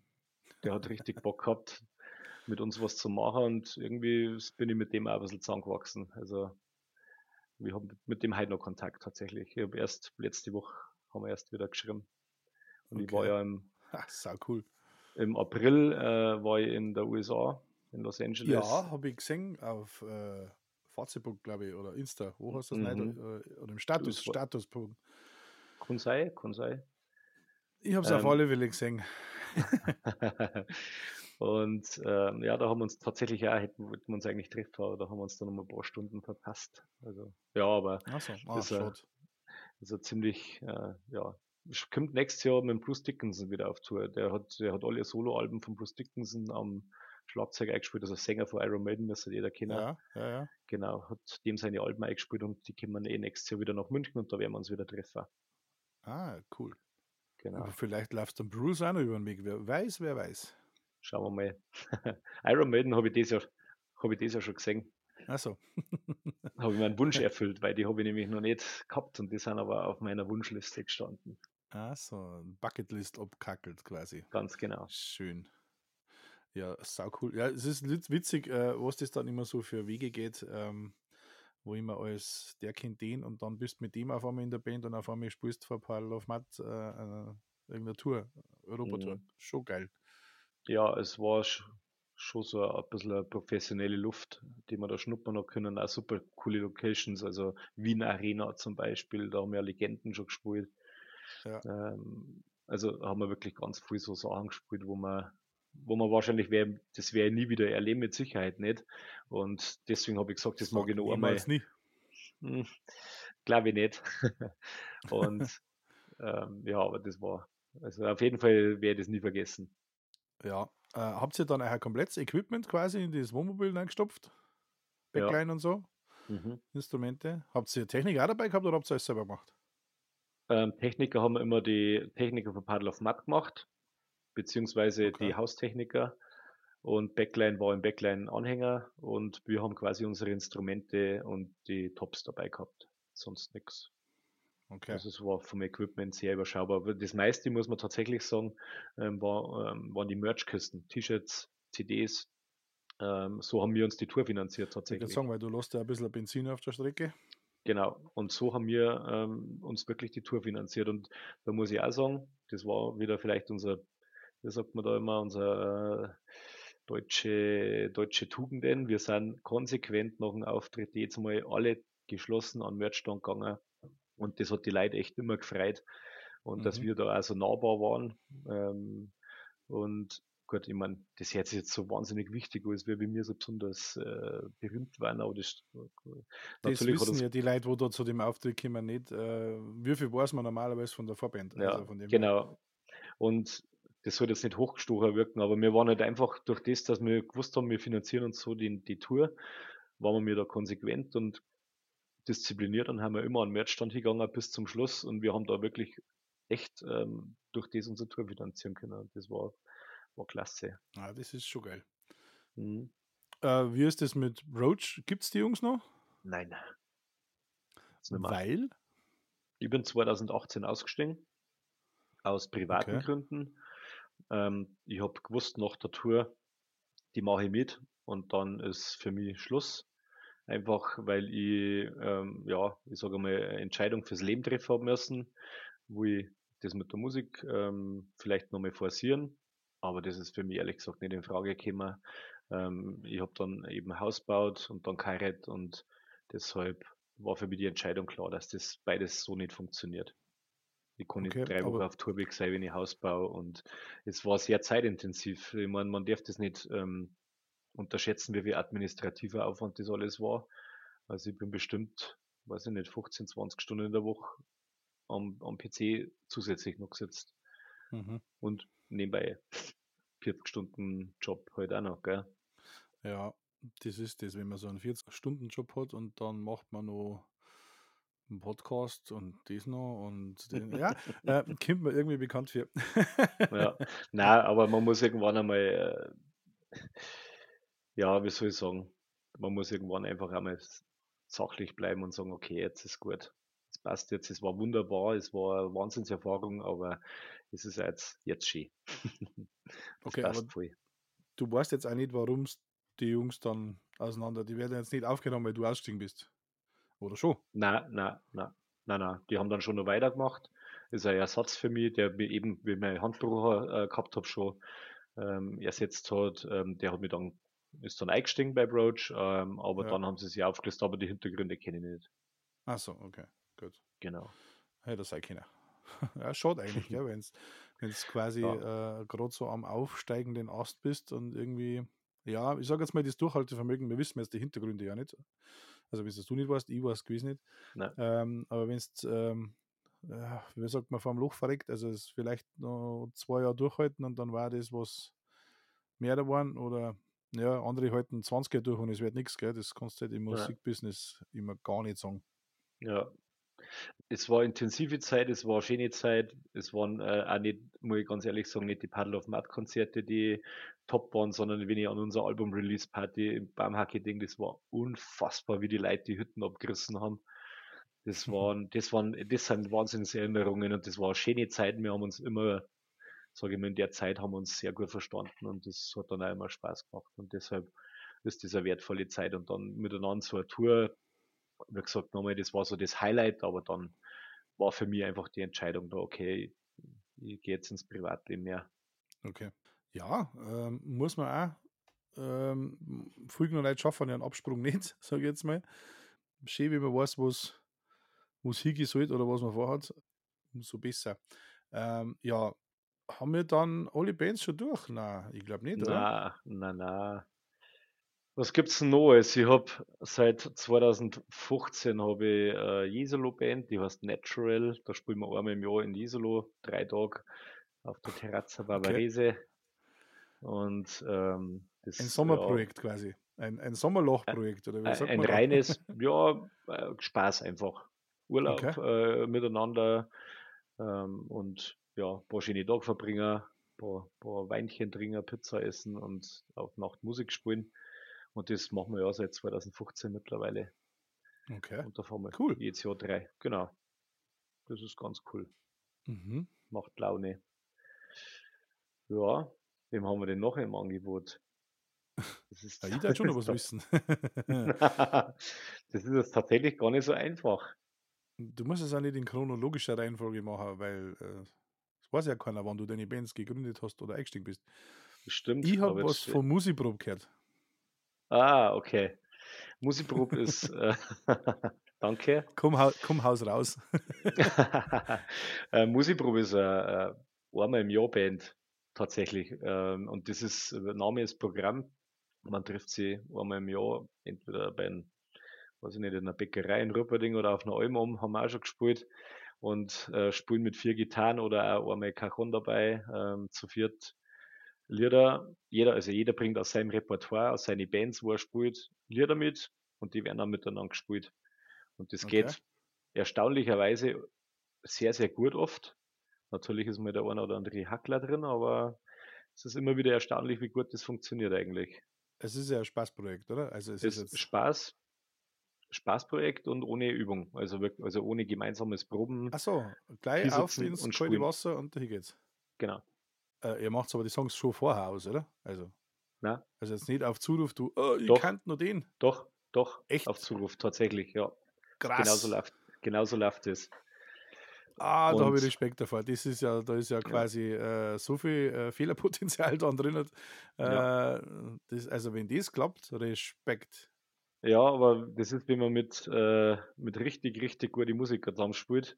[SPEAKER 3] der hat richtig Bock gehabt, mit uns was zu machen und irgendwie bin ich mit dem auch ein bisschen zusammengewachsen. Also wir haben mit dem heute noch Kontakt tatsächlich. Ich habe erst letzte Woche haben wir erst wieder geschrieben. Und okay. ich war ja im,
[SPEAKER 2] Ach, sau cool.
[SPEAKER 3] im April äh, war ich in der USA, in Los Angeles.
[SPEAKER 2] Ja, habe ich gesehen auf äh, Facebook, glaube ich, oder Insta. Wo hast du das mhm. nicht? Äh, oder im Status, Statuspunkt.
[SPEAKER 3] Kann sein, kann sein.
[SPEAKER 2] Ich habe es ähm, auf alle Fälle gesehen.
[SPEAKER 3] und ähm, ja, da haben wir uns tatsächlich auch, hätten wir uns eigentlich treffen, aber da haben wir uns dann noch ein paar Stunden verpasst. Also, ja, aber
[SPEAKER 2] so, ah,
[SPEAKER 3] das, ist ist ein ziemlich, äh, ja, kommt nächstes Jahr mit Bruce Dickinson wieder auf Tour. Der hat, der hat alle Soloalben von Bruce Dickinson am Schlagzeug eingespielt, also Sänger von Iron Maiden, das hat jeder kennen.
[SPEAKER 2] Ja, ja, ja.
[SPEAKER 3] Genau, hat dem seine Alben eingespielt und die kommen eh nächstes Jahr wieder nach München und da werden wir uns wieder treffen.
[SPEAKER 2] Ah, cool. Genau. Aber vielleicht läufst du Bruce auch noch über den Weg. Wer weiß, wer weiß.
[SPEAKER 3] Schauen wir mal. Iron Maiden habe ich das Jahr, habe ich das Jahr schon gesehen.
[SPEAKER 2] Achso.
[SPEAKER 3] habe ich meinen Wunsch erfüllt, weil die habe ich nämlich noch nicht gehabt und die sind aber auf meiner Wunschliste gestanden.
[SPEAKER 2] Achso, Bucketlist abkackelt quasi.
[SPEAKER 3] Ganz genau.
[SPEAKER 2] Schön. Ja, sau cool. Ja, es ist witzig, äh, was das dann immer so für Wege geht. Ähm, wo immer als der kennt den und dann bist mit dem auf einmal in der Band und auf einmal spielst du vor Paul auf Matt äh, äh, irgendeine Tour, Europatour. Mhm. Schon geil.
[SPEAKER 3] Ja, es war schon so ein bisschen eine professionelle Luft, die wir da schnuppern noch können. Auch super coole Locations, also Wien Arena zum Beispiel, da haben wir Legenden schon gespielt. Ja. Ähm, also haben wir wirklich ganz viel so Sachen gespielt, wo man wo man wahrscheinlich wäre, das wäre nie wieder erleben, mit Sicherheit nicht. Und deswegen habe ich gesagt, das mag ich noch einmal.
[SPEAKER 2] nie.
[SPEAKER 3] Hm, Glaube ich nicht. und ähm, ja, aber das war, also auf jeden Fall werde ich das nie vergessen.
[SPEAKER 2] Ja, äh, habt ihr dann euer komplettes Equipment quasi in dieses Wohnmobil eingestopft? Backline ja. und so? Mhm. Instrumente. Habt ihr Technik auch dabei gehabt oder habt ihr alles selber gemacht?
[SPEAKER 3] Ähm, Techniker haben immer die Techniker von Paddle of Matt gemacht beziehungsweise okay. die Haustechniker. Und Backline war im Backline-Anhänger und wir haben quasi unsere Instrumente und die Tops dabei gehabt. Sonst nichts. Okay. Also es war vom Equipment sehr überschaubar. Aber das meiste, muss man tatsächlich sagen, ähm, war, ähm, waren die Merchkisten, T-Shirts, CDs. Ähm, so haben wir uns die Tour finanziert tatsächlich.
[SPEAKER 2] Ich sagen, weil du lässt ja ein bisschen Benzin auf der Strecke.
[SPEAKER 3] Genau, und so haben wir uns wirklich die Tour finanziert. Und da muss ich auch sagen, das war wieder vielleicht unser wie sagt man da immer, unsere äh, deutsche, deutsche Tugenden. Wir sind konsequent nach dem Auftritt jetzt mal alle geschlossen an Merchstand gegangen. Und das hat die Leute echt immer gefreut. Und mhm. dass wir da also nahbar waren. Ähm, und gut, ich meine, das hört sich jetzt so wahnsinnig wichtig als wir bei mir so besonders äh, berühmt waren, aber das,
[SPEAKER 2] äh, das wissen das, ja die Leute, wo da zu dem Auftritt kommen, nicht. Äh, wie viel weiß man normalerweise von der Vorband?
[SPEAKER 3] Ja,
[SPEAKER 2] also
[SPEAKER 3] genau. Und das soll jetzt nicht hochgestochen wirken, aber wir waren halt einfach durch das, dass wir gewusst haben, wir finanzieren uns so die, die Tour, waren wir da konsequent und diszipliniert und haben wir immer an Merchstand gegangen bis zum Schluss und wir haben da wirklich echt ähm, durch das unsere Tour finanzieren können. Das war, war klasse.
[SPEAKER 2] Ah, das ist schon geil. Mhm. Äh, wie ist das mit Roach? Gibt es die Jungs noch?
[SPEAKER 3] Nein.
[SPEAKER 2] Weil?
[SPEAKER 3] Ich bin 2018 ausgestiegen aus privaten
[SPEAKER 2] Okay.
[SPEAKER 3] Gründen. Ähm, ich habe gewusst, nach der Tour, die mache ich mit und dann ist für mich Schluss. Einfach weil ich, ähm, ja, ich sage mal, eine Entscheidung fürs Leben treffen habe müssen, wo ich das mit der Musik ähm, vielleicht nochmal forcieren. Aber das ist für mich ehrlich gesagt nicht in Frage gekommen. Ähm, ich habe dann eben Haus gebaut und dann geheiratet und deshalb war für mich die Entscheidung klar, dass das beides so nicht funktioniert. Ich kann nicht
[SPEAKER 2] Okay,
[SPEAKER 3] drei Wochen auf Tour weg sein, wenn ich Haus baue und es war sehr zeitintensiv. Ich meine, man darf das nicht ähm, unterschätzen, wie viel administrativer Aufwand das alles war. Also ich bin bestimmt, weiß ich nicht, 15, 20 Stunden in der Woche am, am PC zusätzlich noch gesetzt.
[SPEAKER 2] mhm.
[SPEAKER 3] Und nebenbei 40 Stunden Job halt auch noch, gell?
[SPEAKER 2] ja, das ist das, wenn man so einen 40-Stunden-Job hat und dann macht man noch einen Podcast und das noch und den, ja, äh, kommt mir irgendwie bekannt für.
[SPEAKER 3] Ja, nein, aber man muss irgendwann einmal, äh, ja, wie soll ich sagen, man muss irgendwann einfach einmal sachlich bleiben und sagen, okay, jetzt ist gut. Es passt jetzt, es war wunderbar, es war eine Wahnsinnserfahrung, aber es ist jetzt, jetzt schön.
[SPEAKER 2] Okay, aber
[SPEAKER 3] voll.
[SPEAKER 2] du weißt jetzt auch nicht, warum die Jungs dann auseinander, die werden jetzt nicht aufgenommen, weil du ausgestiegen bist. Oder schon?
[SPEAKER 3] Na, na, na, na, na, die haben dann schon noch weitergemacht. Ist ein Ersatz für mich, der mir eben, wie mein Handbruch äh, gehabt habe, schon ähm, ersetzt hat. Ähm, der hat mich dann, ist dann eingestiegen bei Broach, ähm, aber
[SPEAKER 2] Ja.
[SPEAKER 3] dann haben sie sich aufgelöst, aber die Hintergründe kenne ich nicht.
[SPEAKER 2] Ach so, okay, gut.
[SPEAKER 3] Genau.
[SPEAKER 2] Hätte das sein können. ja, schade eigentlich, gell, wenn du quasi
[SPEAKER 3] Ja.
[SPEAKER 2] äh, gerade so am aufsteigenden Ast bist und irgendwie, ja, ich sage jetzt mal, das Durchhaltevermögen, wir wissen jetzt die Hintergründe ja nicht. Also, wenn es du nicht weißt, ich weiß gewiss nicht. Ähm, aber wenn es, ähm, ja, wie sagt man, vor dem Loch verreckt, also es vielleicht noch zwei Jahre durchhalten und dann war das was mehr da waren oder ja, andere halten 20 Jahre durch und es wird nichts, gell? Das kannst du halt im. Musikbusiness immer gar nicht sagen.
[SPEAKER 3] Ja. Es war intensive Zeit, es war schöne Zeit. Es waren äh, auch nicht, muss ich ganz ehrlich sagen, nicht die Paddle of Mud Konzerte, die top waren, sondern wenn ich an unser Album Release Party im Baumhacke denke, das war unfassbar, wie die Leute die Hütten abgerissen haben. Das waren, das waren, das sind Wahnsinnserinnerungen und das war eine schöne Zeit. Wir haben uns immer, sage ich mal, in der Zeit haben wir uns sehr gut verstanden und das hat dann auch immer Spaß gemacht und deshalb ist das eine wertvolle Zeit und dann miteinander so eine Tour, wie gesagt, nochmal, das war so das Highlight, aber dann war für mich einfach die Entscheidung da, okay, ich gehe jetzt ins Privatleben mehr.
[SPEAKER 2] Okay. Ja, ähm, muss man auch. Ähm, viele Leute schaffen einen Absprung nicht, sage ich jetzt mal. Schön, wenn man weiß, was es hingehen sollte oder was man vorhat, umso besser. Ähm, ja, haben wir dann alle Bands schon durch? Nein, ich glaube nicht, oder?
[SPEAKER 3] Na, na, na. Was gibt's Neues? Ich habe seit 2015 habe ich eine Jesolo-Band, die heißt Natural. Da spielen wir einmal im Jahr in Jesolo, drei Tage auf der Terrazza Barbarese. Und ähm, das
[SPEAKER 2] Ein
[SPEAKER 3] ja,
[SPEAKER 2] Sommerprojekt quasi. Ein, ein Sommerlochprojekt, oder wie
[SPEAKER 3] ein,
[SPEAKER 2] sagt
[SPEAKER 3] ein
[SPEAKER 2] man
[SPEAKER 3] reines, ja, äh, Spaß einfach. Urlaub
[SPEAKER 2] Okay.
[SPEAKER 3] äh, miteinander ähm, und ja, ein paar schöne Tage verbringen, ein paar, paar Weinchen trinken, Pizza essen und auf Nacht Musik spielen. Und das machen wir ja seit 2015 mittlerweile.
[SPEAKER 2] Okay.
[SPEAKER 3] Und da fahren wir
[SPEAKER 2] Cool.
[SPEAKER 3] jedes Jahr drei. Genau. Das ist ganz cool.
[SPEAKER 2] Mhm.
[SPEAKER 3] Macht Laune. Ja, wem haben wir denn noch im Angebot? Das ist,
[SPEAKER 2] Ja, ich darf schon noch was
[SPEAKER 3] das
[SPEAKER 2] wissen.
[SPEAKER 3] ist jetzt tatsächlich gar nicht so einfach.
[SPEAKER 2] du musst es auch nicht in chronologischer Reihenfolge machen, weil äh, es weiß ja keiner, wann du deine Bands gegründet hast oder eingestiegen bist.
[SPEAKER 3] Das stimmt.
[SPEAKER 2] Ich habe was von Musikprobe gehört.
[SPEAKER 3] Ah, okay. Musikprobe ist. Äh, danke.
[SPEAKER 2] Komm, hau komm Haus raus.
[SPEAKER 3] äh, Musikprobe ist eine äh, einmal im Jahr Band tatsächlich. Ähm, und das ist, der Name ist Programm. Man trifft sie einmal im Jahr, entweder bei einem, weiß ich nicht, in einer Bäckerei in Rupperding oder auf einer Alm um, haben wir auch schon gespielt. Und äh, spielen mit vier Gitarren oder auch einmal Cajon dabei, ähm, zu viert Lieder. Jeder, also jeder bringt aus seinem Repertoire, aus seinen Bands, wo er spielt, Lieder mit und die werden dann miteinander gespielt. Und das
[SPEAKER 2] Okay.
[SPEAKER 3] geht erstaunlicherweise sehr, sehr gut oft. Natürlich ist mal der eine oder andere Hackler drin, aber es ist immer wieder erstaunlich, wie gut das funktioniert eigentlich.
[SPEAKER 2] Es ist ja ein Spaßprojekt, oder? Also es
[SPEAKER 3] Es
[SPEAKER 2] ist.
[SPEAKER 3] Spaß, Spaßprojekt und ohne Übung, also wirklich, also ohne gemeinsames Proben.
[SPEAKER 2] Ach so, gleich
[SPEAKER 3] Hinsetzen
[SPEAKER 2] auf ins
[SPEAKER 3] und.
[SPEAKER 2] Wasser und dahin geht's.
[SPEAKER 3] Genau.
[SPEAKER 2] Äh, ihr macht aber die Songs schon vorher aus, oder? Also,
[SPEAKER 3] Na,
[SPEAKER 2] also jetzt nicht auf Zuruf, du, oh,
[SPEAKER 3] Doch.
[SPEAKER 2] kann nur den.
[SPEAKER 3] doch, doch,
[SPEAKER 2] Echt?
[SPEAKER 3] auf Zuruf, tatsächlich, ja.
[SPEAKER 2] Krass.
[SPEAKER 3] Genauso läuft, genauso läuft es.
[SPEAKER 2] Ah, da habe ich
[SPEAKER 3] Und-
[SPEAKER 2] Respekt davor. Das ist ja, da ist ja quasi äh, so viel äh, Fehlerpotenzial dran drin. Äh,
[SPEAKER 3] Ja.
[SPEAKER 2] das, also wenn das klappt, Respekt.
[SPEAKER 3] Ja, aber das ist, wenn man mit, äh, mit richtig, richtig gute Musiker zusammenspielt,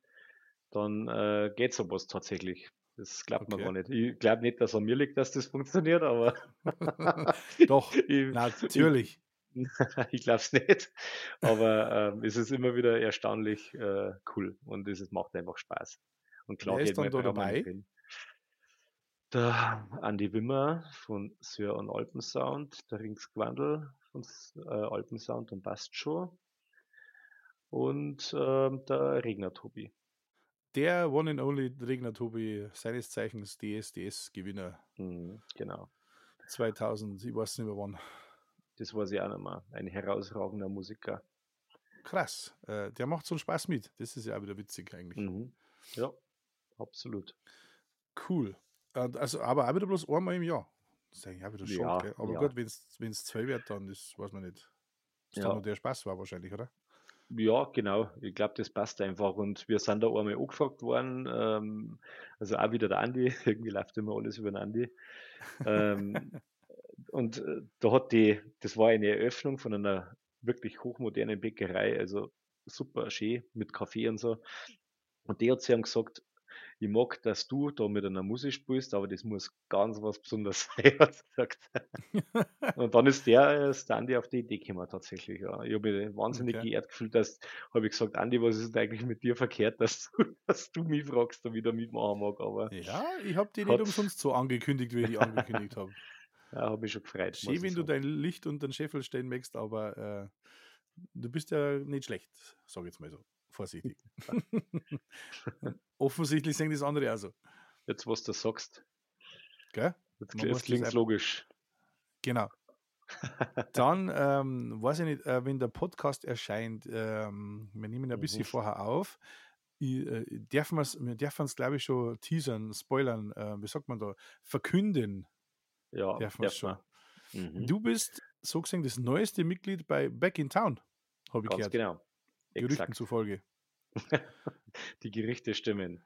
[SPEAKER 3] dann äh, geht sowas tatsächlich. Das glaubt man
[SPEAKER 2] Okay.
[SPEAKER 3] gar nicht. Ich glaube nicht, dass an mir liegt, dass das funktioniert, aber
[SPEAKER 2] Doch,
[SPEAKER 3] ich,
[SPEAKER 2] natürlich.
[SPEAKER 3] ich glaube es nicht. Aber ähm, es ist immer wieder erstaunlich äh, cool und es macht einfach Spaß. Und klar
[SPEAKER 2] Wer ist dann da dabei?
[SPEAKER 3] Der Andi Wimmer von Sir und Alpensound, der Rings Gwandl von äh, Alpensound und Bastschur und ähm, der Regner Tobi.
[SPEAKER 2] Der One and Only Regner Tobi, seines Zeichens DSDS-Gewinner
[SPEAKER 3] Mhm, genau.
[SPEAKER 2] 2000, ich weiß nicht mehr wann.
[SPEAKER 3] Das war sie auch nochmal. Ein herausragender Musiker.
[SPEAKER 2] Krass, äh, der macht so einen Spaß mit. Das ist ja auch wieder witzig eigentlich.
[SPEAKER 3] Mhm. Ja, absolut.
[SPEAKER 2] Cool. Also, aber auch wieder bloß einmal im Jahr. Das ist eigentlich auch wieder schon.
[SPEAKER 3] Ja?
[SPEAKER 2] Aber
[SPEAKER 3] ja.
[SPEAKER 2] gut, wenn es zwei wird, dann das weiß man nicht. Das
[SPEAKER 3] Ja.
[SPEAKER 2] dann nur der Spaß war wahrscheinlich, oder?
[SPEAKER 3] Ja, genau. Ich glaube, das passt einfach. Und wir sind da einmal angefragt worden. Ähm, also auch wieder der Andi. Irgendwie läuft immer alles über den Andi. Ähm, und äh, da hat die, das war eine Eröffnung von einer wirklich hochmodernen Bäckerei. Also super schön mit Kaffee und so. Und die hat sie haben gesagt, ich mag, dass du da mit einer Musik spielst, aber das muss ganz was Besonderes sein, hat sie gesagt. Und dann ist der, der Andi auf die Idee gekommen tatsächlich. Ja. Ich habe mich wahnsinnig
[SPEAKER 2] Okay.
[SPEAKER 3] geehrt gefühlt, dass habe ich gesagt, Andi, was ist denn eigentlich mit dir verkehrt, dass du, dass du mich fragst, da wieder mitmachen mag. Aber ja,
[SPEAKER 2] Ja, ich habe die nicht umsonst so angekündigt, wie ich die angekündigt habe.
[SPEAKER 3] habe ich schon gefreut.
[SPEAKER 2] Schön,
[SPEAKER 3] ich
[SPEAKER 2] wenn du dein Licht und den Scheffel stellen möchtest, aber äh, du bist ja nicht schlecht, sage ich jetzt mal so. Vorsichtig. Offensichtlich sehen das andere auch so.
[SPEAKER 3] Jetzt, was du sagst,
[SPEAKER 2] Gell?
[SPEAKER 3] jetzt,
[SPEAKER 2] Man
[SPEAKER 3] klingt logisch.
[SPEAKER 2] Genau. Dann, ähm, weiß ich nicht, äh, wenn der Podcast erscheint, ähm, wir nehmen ja ein bisschen
[SPEAKER 3] Mhm.
[SPEAKER 2] vorher auf. Ich, äh, dürfen wir dürfen es, glaube ich, schon teasern, spoilern, äh, wie sagt man da, verkünden
[SPEAKER 3] Ja,
[SPEAKER 2] dürfen wir schon.
[SPEAKER 3] Mhm.
[SPEAKER 2] Du bist so gesehen das neueste Mitglied bei Back in Town, habe ich
[SPEAKER 3] Ganz
[SPEAKER 2] gehört.
[SPEAKER 3] genau.
[SPEAKER 2] Gerüchten
[SPEAKER 3] Exakt.
[SPEAKER 2] zufolge.
[SPEAKER 3] Die Gerichte stimmen.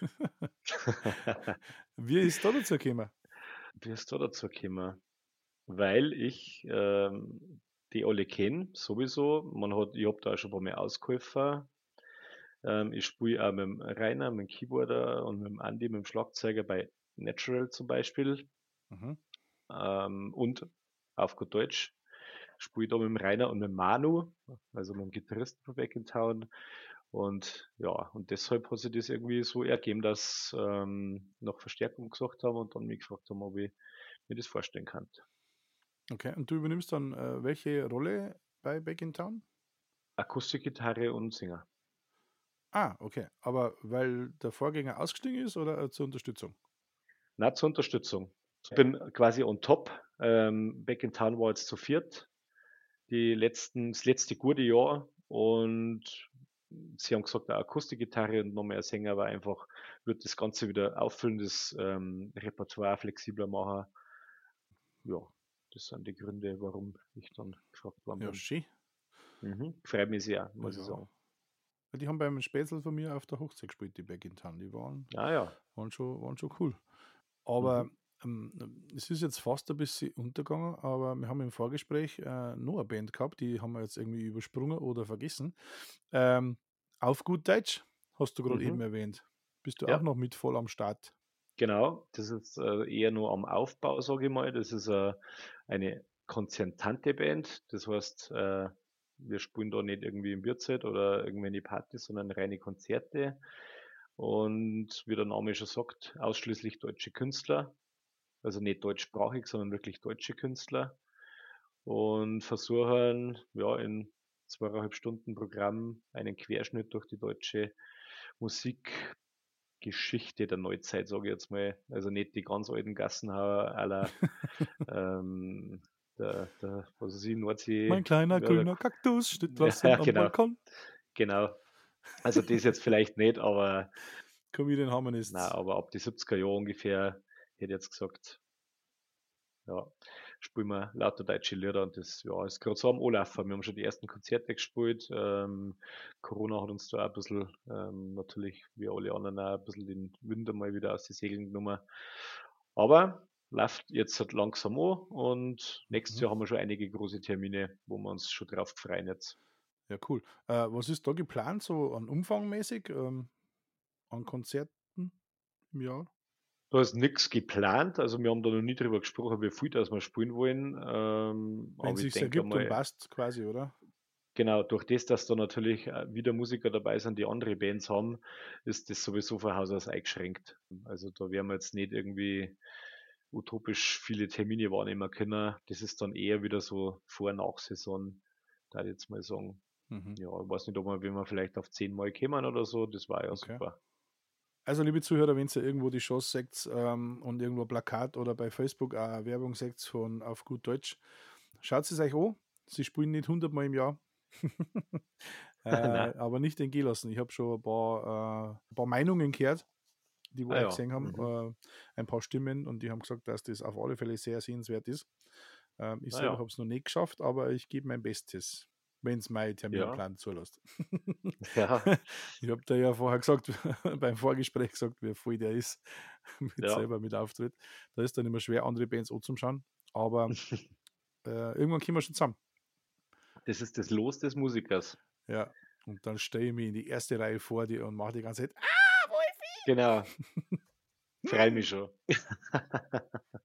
[SPEAKER 2] Wie ist da dazu gekommen?
[SPEAKER 3] Wie ist da dazu gekommen? Weil ich ähm, die alle kenne, sowieso. Man hat, ich habe da auch schon ein paar Mal ausgeholfen. Ähm, ich spiele auch mit dem Rainer, mit dem Keyboarder und mit dem Andi, mit dem Schlagzeuger bei Natural zum Beispiel.
[SPEAKER 2] Mhm.
[SPEAKER 3] Ähm, und auf gut Deutsch spiele da mit dem Rainer und mit dem Manu, also mit dem Gitarristen von Back in Town. Und ja, und deshalb hat sich das irgendwie so ergeben, dass ähm, nach Verstärkung gesagt haben und dann mich gefragt haben, ob ich mir das vorstellen kann.
[SPEAKER 2] Okay, und du übernimmst dann äh, welche Rolle bei Back in Town?
[SPEAKER 3] Akustikgitarre und Sänger.
[SPEAKER 2] Ah, okay. Aber weil der Vorgänger ausgestiegen ist oder äh, zur Unterstützung?
[SPEAKER 3] Na, zur Unterstützung. Ich bin quasi on top. Ähm, Back in Town war jetzt zu viert. Die letzten, das letzte gute Jahr und sie haben gesagt, eine Akustikgitarre und noch mehr Sänger, aber einfach wird das Ganze wieder auffüllen, das ähm, Repertoire flexibler machen. Ja, das sind die Gründe, warum ich dann gefragt worden
[SPEAKER 2] Ja,
[SPEAKER 3] bin.
[SPEAKER 2] schön.
[SPEAKER 3] Mhm. Freut mich sehr, muss
[SPEAKER 2] Ja.
[SPEAKER 3] ich sagen.
[SPEAKER 2] Die haben beim Spätzl von mir auf der Hochzeit gespielt, die Back in Town. Die waren,
[SPEAKER 3] Ah ja.
[SPEAKER 2] waren, schon, waren schon cool. Aber
[SPEAKER 3] Mhm.
[SPEAKER 2] Ähm, es ist jetzt fast ein bisschen untergegangen, aber wir haben im Vorgespräch äh, noch eine Band gehabt, die haben wir jetzt irgendwie übersprungen oder vergessen. Ähm, auf gut Deutsch, hast du gerade
[SPEAKER 3] Mhm.
[SPEAKER 2] eben erwähnt. Bist du
[SPEAKER 3] Ja.
[SPEAKER 2] auch noch mit voll am Start?
[SPEAKER 3] Genau, das ist äh, eher nur am Aufbau, sage ich mal. Das ist äh, eine konzertante Band. Das heißt, äh, wir spielen da nicht irgendwie im Bierzelt oder irgendwelche Partys, sondern reine Konzerte. Und wie der Name schon sagt, ausschließlich deutsche Künstler. Also nicht deutschsprachig, sondern wirklich deutsche Künstler. Und versuchen, ja, in zweieinhalb Stunden Programm einen Querschnitt durch die deutsche Musikgeschichte der Neuzeit, sage ich jetzt mal. Also nicht die ganz alten Gassenhauer aller ähm, der, der was weiß ich, Nordsee.
[SPEAKER 2] Mein kleiner
[SPEAKER 3] ja,
[SPEAKER 2] grüner Kaktus steht was
[SPEAKER 3] Ja, genau.
[SPEAKER 2] Balkon.
[SPEAKER 3] Genau. Also das jetzt vielleicht nicht, aber,
[SPEAKER 2] Comedian Harmonists.
[SPEAKER 3] na, aber ab die 70er Jahre ungefähr hätte jetzt gesagt, ja, spielen wir lauter deutsche Lieder und das ja, ist gerade so am Anlaufen. Wir haben schon die ersten Konzerte gespielt. Ähm, Corona hat uns da auch ein bisschen, ähm, natürlich wie alle anderen auch ein bisschen den Wind einmal wieder aus den Segeln genommen. Aber läuft jetzt halt langsam an und nächstes
[SPEAKER 2] Mhm.
[SPEAKER 3] Jahr haben wir schon einige große Termine, wo wir uns schon drauf freuen jetzt.
[SPEAKER 2] Ja, cool. Äh, was ist da geplant, so an umfangmäßig, ähm, an Konzerten im Jahr?
[SPEAKER 3] Da ist nichts geplant, also wir haben da noch nie drüber gesprochen, wie viel das wir spielen wollen. Ähm,
[SPEAKER 2] Wenn es
[SPEAKER 3] ich
[SPEAKER 2] sich ergibt und
[SPEAKER 3] mal,
[SPEAKER 2] passt, quasi, oder?
[SPEAKER 3] genau, durch das, dass da natürlich äh, wieder Musiker dabei sind, die andere Bands haben, ist das sowieso von Haus aus eingeschränkt. Also da werden wir jetzt nicht irgendwie utopisch viele Termine wahrnehmen können. Das ist dann eher wieder so Vor- Nach-Saison, da ich jetzt mal sagen.
[SPEAKER 2] Mhm.
[SPEAKER 3] Ja, ich weiß nicht, ob wir, wenn wir vielleicht auf zehn Mal kommen oder so, das war ja
[SPEAKER 2] Okay.
[SPEAKER 3] super.
[SPEAKER 2] Also, liebe Zuhörer, wenn ihr irgendwo die Chance seht ähm, und irgendwo ein Plakat oder bei Facebook auch eine Werbung seht von auf gut Deutsch, schaut es euch an. Sie spielen nicht 100 Mal im Jahr. äh, aber nicht den gehen lassen. Ich habe schon ein paar, äh, ein paar Meinungen gehört, die wir
[SPEAKER 3] Ah ja,
[SPEAKER 2] gesehen haben.
[SPEAKER 3] mhm.
[SPEAKER 2] Äh, ein paar Stimmen und die haben gesagt, dass das auf alle Fälle sehr sehenswert ist. Ähm, ich
[SPEAKER 3] Ah
[SPEAKER 2] selber
[SPEAKER 3] ja.
[SPEAKER 2] habe es noch nicht geschafft, aber ich gebe mein Bestes, wenn es mein Terminplan zulässt.
[SPEAKER 3] Ja,
[SPEAKER 2] Ich habe da ja vorher gesagt, beim Vorgespräch gesagt, wie voll der ist, mit
[SPEAKER 3] Ja.
[SPEAKER 2] selber mit Auftritt. Da ist dann immer schwer, andere Bands anzuschauen. Aber äh, irgendwann kommen wir schon zusammen.
[SPEAKER 3] das ist das Los des Musikers.
[SPEAKER 2] Ja. Und dann stelle ich mich in die erste Reihe vor dir und mache die ganze Zeit.
[SPEAKER 3] Genau. Freue mich schon.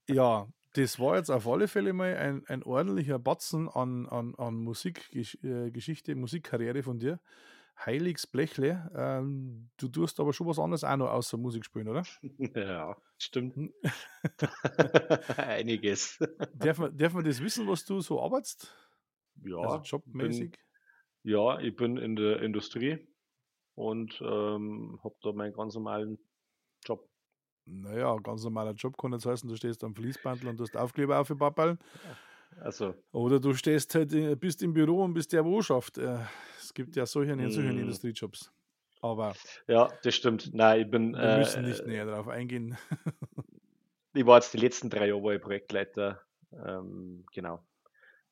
[SPEAKER 2] Ja, das war jetzt auf alle Fälle mal ein, ein ordentlicher Batzen an, an, an Musikgeschichte, Musikkarriere von dir. Heiligs Blechle. Ähm, du tust aber schon was anderes auch noch außer Musik spielen, oder?
[SPEAKER 3] Ja, stimmt.
[SPEAKER 2] Hm.
[SPEAKER 3] Einiges.
[SPEAKER 2] Darf man, darf man das wissen, was du so arbeitest?
[SPEAKER 3] Ja,
[SPEAKER 2] also
[SPEAKER 3] bin,
[SPEAKER 2] jobmäßig?
[SPEAKER 3] ja, ich bin in der Industrie und ähm, habe da meinen ganz normalen Job.
[SPEAKER 2] Naja, ganz normaler Job kann jetzt heißen, du stehst am Fließbandel und du hast Aufkleber auf die Pappeln.
[SPEAKER 3] Also,
[SPEAKER 2] Oder du stehst halt, bist im Büro und bist der, wo schafft. Äh, Es gibt ja solche und solche
[SPEAKER 3] Mm.
[SPEAKER 2] Industriejobs. Aber
[SPEAKER 3] ja, das stimmt. Nein, ich bin,
[SPEAKER 2] wir müssen
[SPEAKER 3] äh,
[SPEAKER 2] nicht näher darauf eingehen.
[SPEAKER 3] ich war jetzt die letzten drei Jahre Projektleiter, ähm, genau.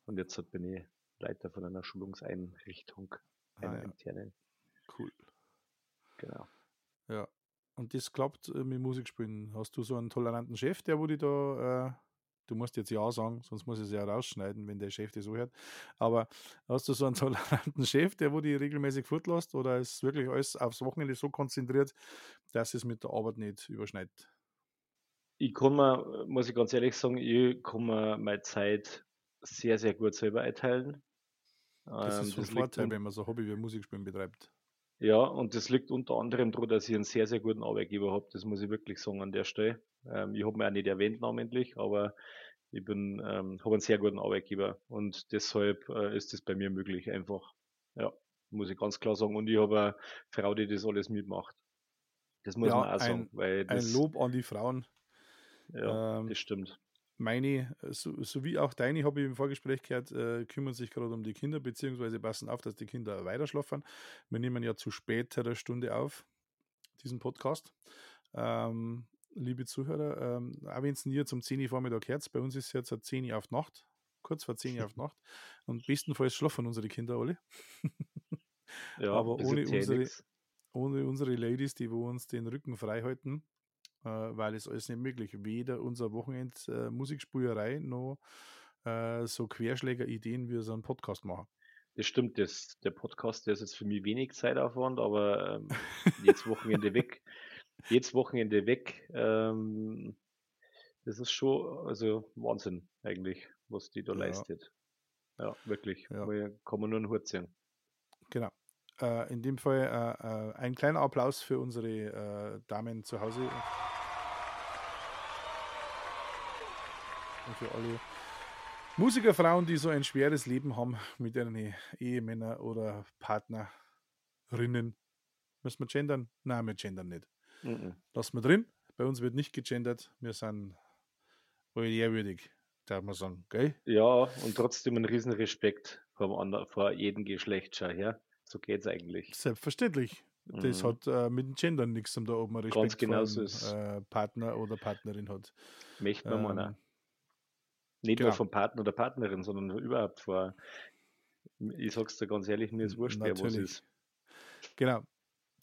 [SPEAKER 3] Und jetzt bin ich Leiter von einer Schulungseinrichtung,
[SPEAKER 2] Ah,
[SPEAKER 3] einer
[SPEAKER 2] ja.
[SPEAKER 3] internen,
[SPEAKER 2] Cool.
[SPEAKER 3] genau.
[SPEAKER 2] Ja. Und das klappt äh, mit Musik spielen. Hast du so einen toleranten Chef, der wo die da, äh, du musst jetzt Ja sagen, sonst muss ich es ja rausschneiden, wenn der Chef das so hört. Aber hast du so einen toleranten Chef, der wo die regelmäßig fortlässt oder ist wirklich alles aufs Wochenende so konzentriert, dass es mit der Arbeit nicht überschneidet?
[SPEAKER 3] Ich kann mir, muss ich ganz ehrlich sagen, ich kann mir meine Zeit sehr, sehr gut selber einteilen.
[SPEAKER 2] Das
[SPEAKER 3] Ähm,
[SPEAKER 2] ist so ein
[SPEAKER 3] liegt
[SPEAKER 2] Vorteil, wenn man so Hobby wie Musikspielen betreibt.
[SPEAKER 3] Ja, und das liegt unter anderem daran, dass ich einen sehr, sehr guten Arbeitgeber habe. Das muss ich wirklich sagen an der Stelle. Ähm, ich habe mir auch nicht erwähnt namentlich, aber ich bin, ähm, habe einen sehr guten Arbeitgeber und deshalb äh, ist das bei mir möglich einfach. Ja, muss ich ganz klar sagen. Und ich habe eine Frau, die das alles mitmacht. Das muss
[SPEAKER 2] Ja,
[SPEAKER 3] man auch sagen,
[SPEAKER 2] ein-
[SPEAKER 3] weil
[SPEAKER 2] Ein
[SPEAKER 3] das,
[SPEAKER 2] Lob an die Frauen.
[SPEAKER 3] ja,
[SPEAKER 2] ähm,
[SPEAKER 3] das stimmt.
[SPEAKER 2] Meine, äh, so, sowie auch deine, habe ich im Vorgespräch gehört, äh, kümmern sich gerade um die Kinder, beziehungsweise passen auf, dass die Kinder weiter schlafen. Wir nehmen ja zu späterer Stunde auf, diesen Podcast. Ähm, liebe Zuhörer, ähm, auch wenn es hier zum 10 Uhr Vormittag hört, bei uns ist es jetzt eine 10 Uhr auf Nacht, kurz vor 10 Uhr auf Nacht. Und bestenfalls schlafen unsere Kinder alle.
[SPEAKER 3] Ja,
[SPEAKER 2] aber ohne
[SPEAKER 3] eh
[SPEAKER 2] unsere-
[SPEAKER 3] nix.
[SPEAKER 2] ohne unsere Ladies, die wo uns den Rücken frei halten, weil es alles nicht möglich. Weder unser Wochenend äh, Musikspielerei noch äh, so Querschläger-Ideen, wie wir so einen Podcast machen.
[SPEAKER 3] Das stimmt, das, der Podcast, der ist jetzt für mich wenig Zeitaufwand, aber ähm, jetzt Wochenende weg, jetzt Wochenende weg, ähm, das ist schon, also Wahnsinn eigentlich, was die da
[SPEAKER 2] Ja.
[SPEAKER 3] leistet. Ja, wirklich.
[SPEAKER 2] Ja.
[SPEAKER 3] Mal- Kann man nur einen Hut ziehen.
[SPEAKER 2] Genau. Äh, in dem Fall äh, äh, ein kleiner Applaus für unsere äh, Damen zu Hause und für alle Musikerfrauen, die so ein schweres Leben haben mit ihren Ehemännern oder Partnerinnen. Müssen wir gendern? Nein, wir gendern nicht.
[SPEAKER 3] Mhm.
[SPEAKER 2] Lassen wir drin. Bei uns wird nicht gegendert. Wir sind ehrwürdig. darf man sagen, gell?
[SPEAKER 3] Ja, und trotzdem einen riesen Respekt vor, ander, vor jedem Geschlecht schon her. So geht's eigentlich.
[SPEAKER 2] Selbstverständlich. Das
[SPEAKER 3] Mhm.
[SPEAKER 2] hat äh, mit dem Gender nichts zum da oben
[SPEAKER 3] Ganz
[SPEAKER 2] Respekt
[SPEAKER 3] genau
[SPEAKER 2] vor
[SPEAKER 3] so ist
[SPEAKER 2] äh, Partner oder Partnerin hat.
[SPEAKER 3] Möchte man.
[SPEAKER 2] Ähm,
[SPEAKER 3] Nicht
[SPEAKER 2] genau.
[SPEAKER 3] nur vom Partner oder Partnerin, sondern überhaupt vor. Ich sag's dir ganz ehrlich, mir ist wurscht, wer was
[SPEAKER 2] Natürlich.
[SPEAKER 3] ist.
[SPEAKER 2] Genau.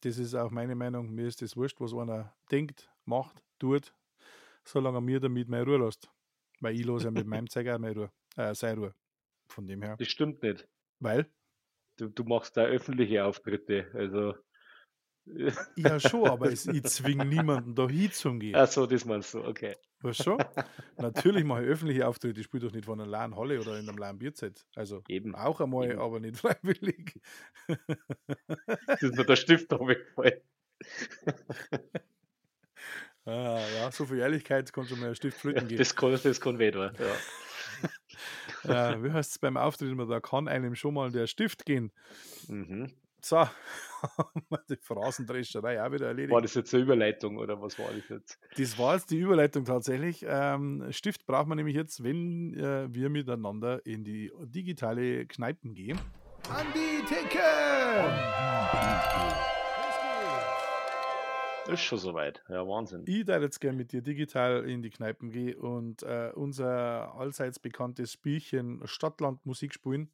[SPEAKER 2] Das ist auch meine Meinung. Mir ist das wurscht, was einer denkt, macht, tut, solange er mir damit meine Ruhe lässt. Weil ich los ja mit meinem auch meine Ruhe. Äh, seine Ruhe. Von dem her.
[SPEAKER 3] Das stimmt nicht.
[SPEAKER 2] Weil,
[SPEAKER 3] Du, du machst da öffentliche Auftritte. Also.
[SPEAKER 2] ja schon, aber ich zwinge niemanden da hinzugehen.
[SPEAKER 3] Ach so, das meinst du, okay.
[SPEAKER 2] Weißt du schon? Natürlich mache ich öffentliche Auftritte, ich spiele doch nicht von einer leeren Halle oder in einem leeren Bierzelt. Also
[SPEAKER 3] Eben.
[SPEAKER 2] auch einmal,
[SPEAKER 3] Eben.
[SPEAKER 2] aber nicht freiwillig.
[SPEAKER 3] Das ist mir der Stift da weggefallen.
[SPEAKER 2] Ah, ja, so viel Ehrlichkeit kann schon mal ein Stift flöten gehen.
[SPEAKER 3] Das kann, das kann weh tun, Ja.
[SPEAKER 2] äh, wie heißt es beim Auftritt immer, da kann einem schon mal der Stift gehen.
[SPEAKER 3] Mhm.
[SPEAKER 2] So, haben wir die Phrasendrescherei auch wieder erledigt.
[SPEAKER 3] War das jetzt eine Überleitung oder was war das jetzt?
[SPEAKER 2] Das war jetzt die Überleitung tatsächlich. Ähm, Stift braucht man nämlich jetzt, wenn äh, wir miteinander in die digitale Kneipen gehen. An die Theke!
[SPEAKER 3] Ist schon soweit. Ja, Wahnsinn.
[SPEAKER 2] Ich darf jetzt gerne mit dir digital in die Kneipen gehen und äh, unser allseits bekanntes Spielchen Stadtland Musik spielen.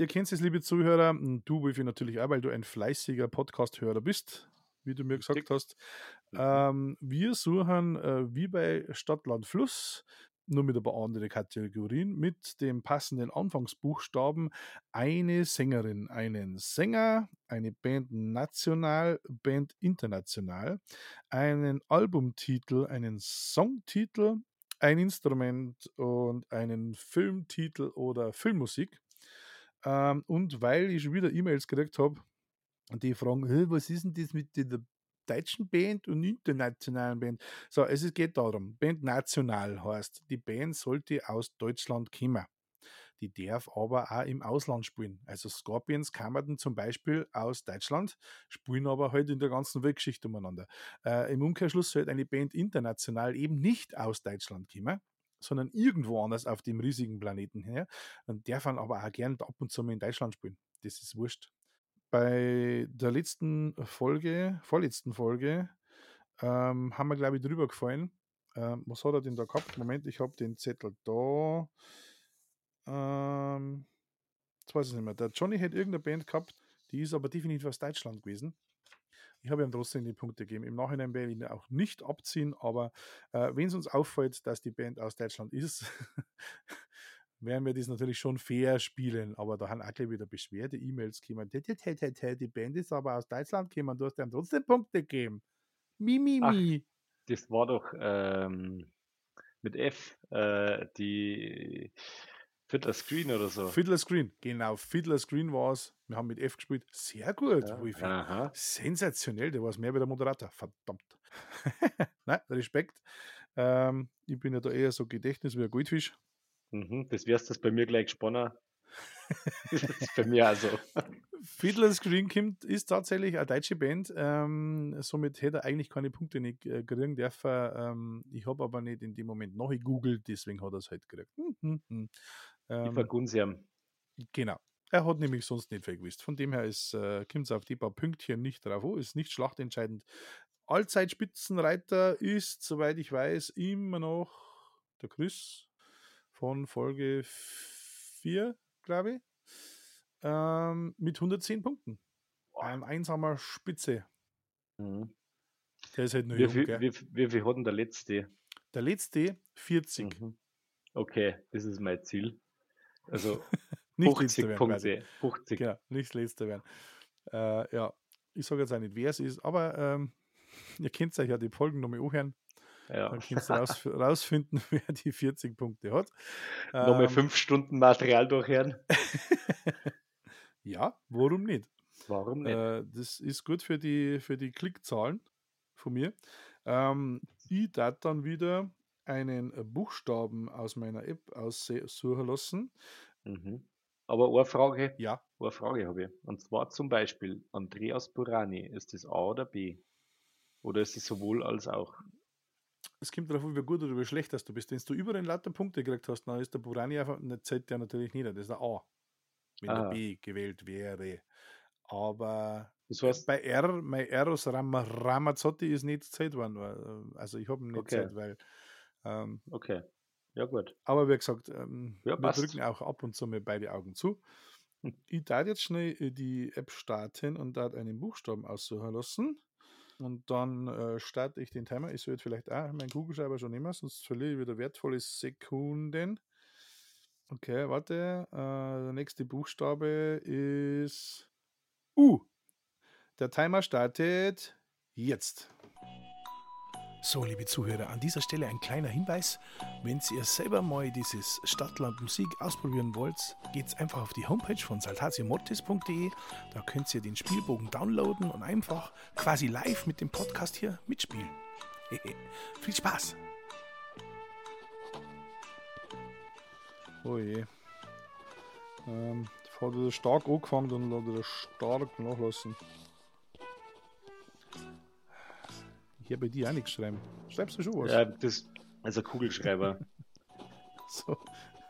[SPEAKER 2] Ihr kennt es, liebe Zuhörer, du, Wolfi, natürlich auch, weil du ein fleißiger Podcast-Hörer bist, wie du mir gesagt hast.
[SPEAKER 3] Mhm.
[SPEAKER 2] Ähm, wir suchen, äh, wie bei Stadtland Fluss, nur mit ein paar andere Kategorien, mit dem passenden Anfangsbuchstaben eine Sängerin, einen Sänger, eine Band national, Band international, einen Albumtitel, einen Songtitel, ein Instrument und einen Filmtitel oder Filmmusik. Ähm, und weil ich schon wieder E-Mails gekriegt habe, die fragen, "Hä, was ist denn das mit der deutschen Band und internationalen Band? So, es geht darum, Band national heißt, die Band sollte aus Deutschland kommen. Die darf aber auch im Ausland spielen. Also Scorpions kamen zum Beispiel aus Deutschland, spielen aber halt in der ganzen Weltgeschichte umeinander. Äh, Im Umkehrschluss sollte eine Band international eben nicht aus Deutschland kommen, sondern irgendwo anders auf dem riesigen Planeten her und darf dann aber auch gern ab und zu mal in Deutschland spielen. Das ist wurscht. Bei der letzten Folge, vorletzten Folge, ähm, haben wir, glaube ich, drüber gefallen. Ähm, was hat er denn da gehabt? Moment, ich habe den Zettel da. Ähm, jetzt weiß ich nicht mehr. Der Johnny hätte irgendeine Band gehabt, die ist aber definitiv aus Deutschland gewesen. Ich habe ihm trotzdem die Punkte gegeben. Im Nachhinein werde ich ihn auch nicht abziehen, aber äh, wenn es uns auffällt, dass die Band aus Deutschland ist, werden wir das natürlich schon fair spielen. Aber da haben auch gleich wieder Beschwerde, E-Mails gekommen. "Tä, tä, tä, tä, tä, Die Band ist aber aus Deutschland gekommen, du hast ihm trotzdem Punkte gegeben. Mi, mi, mi.
[SPEAKER 3] Das war doch ähm, mit F, äh, die Fiddler Screen oder so.
[SPEAKER 2] Fiddler Screen, genau, Fiddler Screen war es. Wir haben mit F gespielt. Sehr gut,
[SPEAKER 3] Ja,
[SPEAKER 2] Wolfi. Sensationell, der war es mehr wie der Moderator. Verdammt. Nein, Respekt. Ähm, ich bin ja da eher so Gedächtnis wie ein Goldfisch.
[SPEAKER 3] Mhm. Das wärst das bei mir gleich gesponnen. das ist bei mir also.
[SPEAKER 2] Fiddler Screen kommt, ist tatsächlich eine deutsche Band. Ähm, somit hätte er eigentlich keine Punkte nicht äh, kriegen dürfen. Ähm, ich habe aber nicht in dem Moment nachgegoogelt, deswegen hat er es halt gekriegt. Hm, hm, hm. Ähm,
[SPEAKER 3] vergun's ihm.
[SPEAKER 2] Genau. Er hat nämlich sonst nicht viel gewusst. Von dem her ist, äh, kommt es auf die paar Pünktchen nicht drauf an, ist nicht schlachtentscheidend. Allzeitspitzenreiter ist, soweit ich weiß, immer noch der Chris von Folge 4, glaube ich, ähm, mit 110 Punkten. Ein einsamer Spitze.
[SPEAKER 3] Mhm.
[SPEAKER 2] Der ist halt nur
[SPEAKER 3] Wie,
[SPEAKER 2] jung,
[SPEAKER 3] viel, wie, wie viel hat denn der letzte?
[SPEAKER 2] Der letzte 40.
[SPEAKER 3] Mhm. Okay, das ist mein Ziel. Also
[SPEAKER 2] Nicht
[SPEAKER 3] 50
[SPEAKER 2] letzter werden quasi.
[SPEAKER 3] Punkte. 50.
[SPEAKER 2] Genau, nicht das letzte werden. Äh, ja, ich sage jetzt auch nicht, wer es ist, aber ähm, ihr könnt euch ja die Folgen nochmal anhören.
[SPEAKER 3] Ja.
[SPEAKER 2] Dann könnt ihr raus, rausfinden, wer die 40 Punkte hat.
[SPEAKER 3] Nochmal
[SPEAKER 2] Ähm,
[SPEAKER 3] fünf Stunden Material durchhören.
[SPEAKER 2] Ja, warum nicht?
[SPEAKER 3] Warum nicht?
[SPEAKER 2] Äh, das ist gut für die, für die Klickzahlen von mir. Ähm, ich darf dann wieder einen Buchstaben aus meiner App aussuchen lassen.
[SPEAKER 3] Mhm. Aber eine Frage,
[SPEAKER 2] Ja,
[SPEAKER 3] eine Frage habe ich. Und zwar zum Beispiel Andreas Burani. Ist das A oder B? Oder ist es sowohl als auch?
[SPEAKER 2] es kommt darauf an, wie gut oder wie schlecht dass du bist. Wenn du über den lauter Punkte gekriegt hast, dann ist der Burani einfach, eine zählt der natürlich nicht. Das ist der A. Wenn
[SPEAKER 3] Ah.
[SPEAKER 2] der B gewählt wäre. Aber
[SPEAKER 3] Das heißt,
[SPEAKER 2] bei R, mein Eros Ram Ramazzotti ist nicht gezählt worden. weil, äh, Also ich habe ihn nicht
[SPEAKER 3] Okay.
[SPEAKER 2] gezählt, weil. Ähm,
[SPEAKER 3] okay. Ja, gut.
[SPEAKER 2] aber wie gesagt, ähm,
[SPEAKER 3] Ja,
[SPEAKER 2] wir drücken auch ab und zu mal beide Augen zu.
[SPEAKER 3] Hm.
[SPEAKER 2] Ich darf jetzt schnell äh, die App starten und da einen Buchstaben aussuchen lassen. Und dann äh, starte ich den Timer. Ich sollte vielleicht auch meinen Kugelschreiber schon nehmen, sonst verliere ich wieder wertvolle Sekunden. Okay, warte. Äh, der nächste Buchstabe ist U. Der Timer startet jetzt. So, liebe Zuhörer, an dieser Stelle ein kleiner Hinweis. Wenn ihr selber mal dieses Stadtland Musik ausprobieren wollt, geht's einfach auf die Homepage von saltatiomortis.de. Da könnt ihr den Spielbogen downloaden und einfach quasi live mit dem Podcast hier mitspielen. Viel Spaß! Oh je. Ähm, hat wieder stark angefangen, hat er stark nachlassen. Hier bei dir auch nichts schreiben. Schreibst du schon was?
[SPEAKER 3] Ja, das ist ein Kugelschreiber.
[SPEAKER 2] So.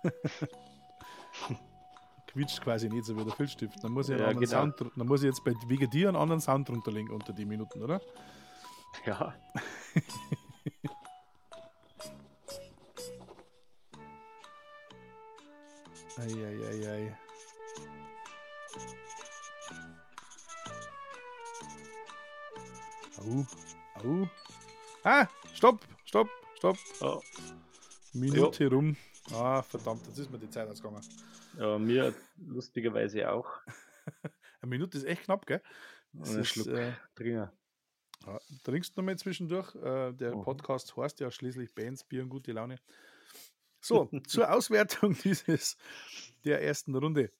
[SPEAKER 2] Quietscht quasi nicht so wie der Filzstift. Dann muss ich,
[SPEAKER 3] Ja, genau.
[SPEAKER 2] Sound, dann muss ich jetzt bei, wegen dir einen anderen Sound drunterlegen unter die Minuten, oder?
[SPEAKER 3] ja.
[SPEAKER 2] Eieiei. Au, au. Ah, stopp, stopp, stopp.
[SPEAKER 3] Oh,
[SPEAKER 2] Minute rum. Ah, verdammt, jetzt ist mir die Zeit ausgegangen.
[SPEAKER 3] ja, mir lustigerweise auch.
[SPEAKER 2] Eine Minute ist echt knapp, gell? Das
[SPEAKER 3] Einen
[SPEAKER 2] ist,
[SPEAKER 3] Schluck
[SPEAKER 2] äh. Ja, trinkst du noch mal zwischendurch? Äh, der
[SPEAKER 3] Mhm.
[SPEAKER 2] Podcast heißt ja schließlich Bands, Bier und gute Laune. So, zur Auswertung dieses der ersten Runde.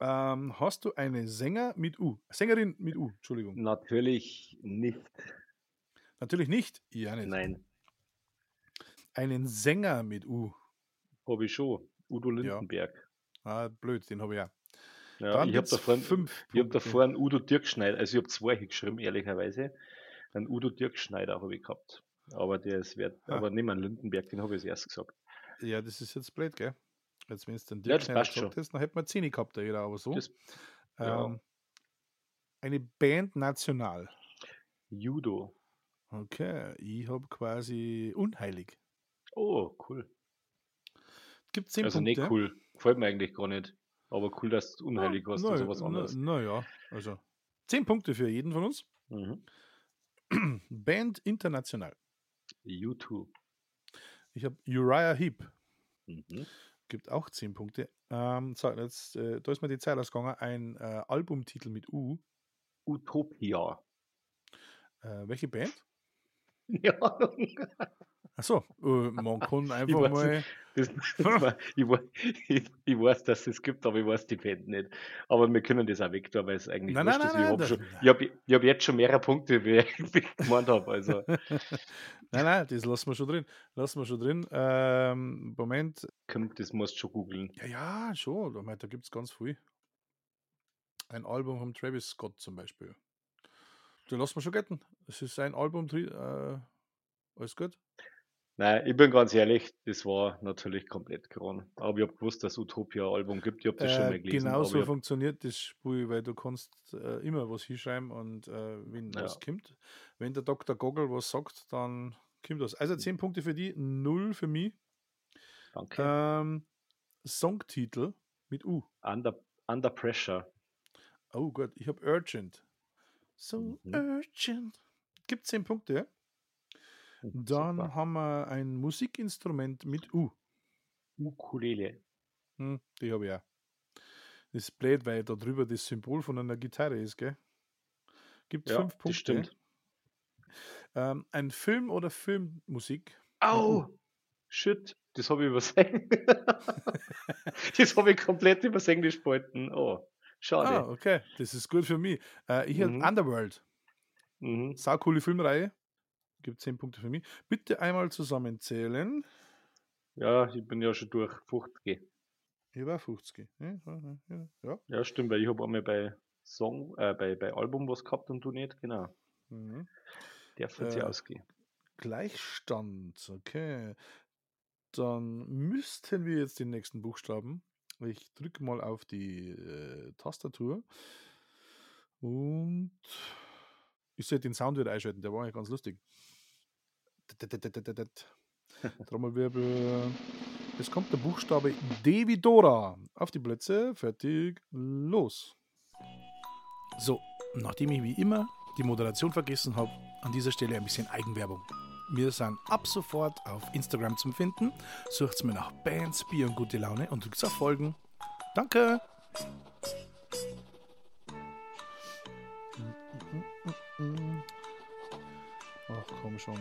[SPEAKER 2] Ähm, hast du eine Sänger mit U? Sängerin mit U, Entschuldigung.
[SPEAKER 3] Natürlich nicht.
[SPEAKER 2] Natürlich nicht. Ja, nicht.
[SPEAKER 3] Nein,
[SPEAKER 2] Einen Sänger mit U.
[SPEAKER 3] habe ich schon. Udo Lindenberg.
[SPEAKER 2] Ah, blöd, den habe ich auch.
[SPEAKER 3] Ja,
[SPEAKER 2] Dann
[SPEAKER 3] ich habe da vorhin, ich hab da vorhin Udo Dirkschneider, also ich habe zwei geschrieben, ehrlicherweise. Ein Udo Dirkschneider habe ich gehabt. Aber der ist wert,
[SPEAKER 2] Ah.
[SPEAKER 3] aber nicht mehr Lindenberg, den habe ich als erst gesagt.
[SPEAKER 2] Ja, das ist jetzt blöd, gell? Jetzt, wenn es den
[SPEAKER 3] Ja,
[SPEAKER 2] Dirk
[SPEAKER 3] das
[SPEAKER 2] Schneider
[SPEAKER 3] passt
[SPEAKER 2] gesagt
[SPEAKER 3] schon.
[SPEAKER 2] hast, dann hätten wir 10 gehabt, der jeder, aber so.
[SPEAKER 3] Das, ja.
[SPEAKER 2] ähm, eine Band national.
[SPEAKER 3] Judo.
[SPEAKER 2] Okay, ich habe quasi unheilig.
[SPEAKER 3] Oh, cool.
[SPEAKER 2] Gibt 10
[SPEAKER 3] also
[SPEAKER 2] Punkte.
[SPEAKER 3] nicht cool. Gefällt mir eigentlich gar nicht. Aber cool, dass du unheilig warst
[SPEAKER 2] na,
[SPEAKER 3] oder sowas
[SPEAKER 2] na,
[SPEAKER 3] anderes.
[SPEAKER 2] Naja, also 10 Punkte für jeden von uns.
[SPEAKER 3] Mhm.
[SPEAKER 2] Band international.
[SPEAKER 3] U2.
[SPEAKER 2] Ich habe Uriah Heep.
[SPEAKER 3] Mhm.
[SPEAKER 2] Gibt auch 10 Punkte. Ähm, so, jetzt, äh, da ist mir die Zeit ausgegangen. Ein äh, Albumtitel mit U.
[SPEAKER 3] Utopia.
[SPEAKER 2] Äh, welche Band? Achso, äh, man kann einfach
[SPEAKER 3] weiß
[SPEAKER 2] mal.
[SPEAKER 3] das, das ich, ich, ich weiß, dass es gibt, aber ich weiß die Band nicht. Aber wir können das auch weg tun, weil es eigentlich
[SPEAKER 2] Nein, nein,
[SPEAKER 3] ist.
[SPEAKER 2] nein,
[SPEAKER 3] ich habe
[SPEAKER 2] nein,
[SPEAKER 3] ich hab, ich hab jetzt schon mehrere Punkte, wie ich ich gemeint habe. Also,
[SPEAKER 2] Nein, nein, das lassen wir schon drin. Lassen wir schon drin. Ähm, Moment.
[SPEAKER 3] das musst du schon googeln.
[SPEAKER 2] Ja, ja, schon. Da gibt es ganz viel. Ein Album von Travis Scott zum Beispiel. Den lassen wir schon gelten. Es ist ein Album. Äh, alles gut?
[SPEAKER 3] Nein, ich bin ganz ehrlich, das war natürlich komplett kran. Aber ich habe gewusst, dass es Utopia ein Album gibt. Ich habe das schon
[SPEAKER 2] Äh,
[SPEAKER 3] mal gelesen.
[SPEAKER 2] genau so funktioniert das Spiel, weil du kannst äh, immer was hinschreiben und äh, wenn
[SPEAKER 3] Ja.
[SPEAKER 2] was kommt, wenn der Dr. Goggle was sagt, dann kommt das. Also 10 Punkte für die, 0 für mich.
[SPEAKER 3] danke.
[SPEAKER 2] Ähm, Songtitel mit U.
[SPEAKER 3] Under, Under Pressure.
[SPEAKER 2] Oh Gott, ich habe Urgent. So
[SPEAKER 3] Mhm.
[SPEAKER 2] urgent. Gibt 10 Punkte.
[SPEAKER 3] Hm,
[SPEAKER 2] Dann
[SPEAKER 3] super.
[SPEAKER 2] haben wir ein Musikinstrument mit U.
[SPEAKER 3] Ukulele.
[SPEAKER 2] Hm, die habe ich auch. Das ist blöd, weil da drüber das Symbol von einer Gitarre ist, gell? Gibt
[SPEAKER 3] Ja,
[SPEAKER 2] fünf
[SPEAKER 3] das
[SPEAKER 2] Punkte.
[SPEAKER 3] stimmt.
[SPEAKER 2] Ähm, ein Film oder Filmmusik?
[SPEAKER 3] Au! Shit, das habe ich übersehen. das habe ich komplett übers Englisch behalten. Oh, schade.
[SPEAKER 2] Ah, okay. Das ist gut für mich. Äh, ich
[SPEAKER 3] Mhm.
[SPEAKER 2] Underworld.
[SPEAKER 3] Mhm.
[SPEAKER 2] Saucoole Filmreihe. Gibt 10 Punkte für mich. Bitte einmal zusammenzählen.
[SPEAKER 3] Ja, ich bin ja schon durch 50.
[SPEAKER 2] Hier war 50. Ja, ja,
[SPEAKER 3] stimmt, weil ich habe einmal bei Song, äh, bei, bei Album was gehabt und du nicht, genau.
[SPEAKER 2] Mhm.
[SPEAKER 3] Der wird sich
[SPEAKER 2] Äh,
[SPEAKER 3] ausgehen.
[SPEAKER 2] Gleichstand. Okay. Dann müssten wir jetzt den nächsten Buchstaben. Ich drücke mal auf die äh, Tastatur. Und ich sollte den Sound wieder einschalten, der war eigentlich ganz lustig. Trommelwirbel. Es kommt der Buchstabe D wie Dora. Auf die Plätze, fertig, los. So, nachdem ich wie immer die Moderation vergessen habe, an dieser Stelle ein bisschen Eigenwerbung. Wir sind ab sofort auf Instagram zum Finden. Sucht mir nach Bands, Bier und gute Laune und drückt auf Folgen. Danke! Ach komm schon.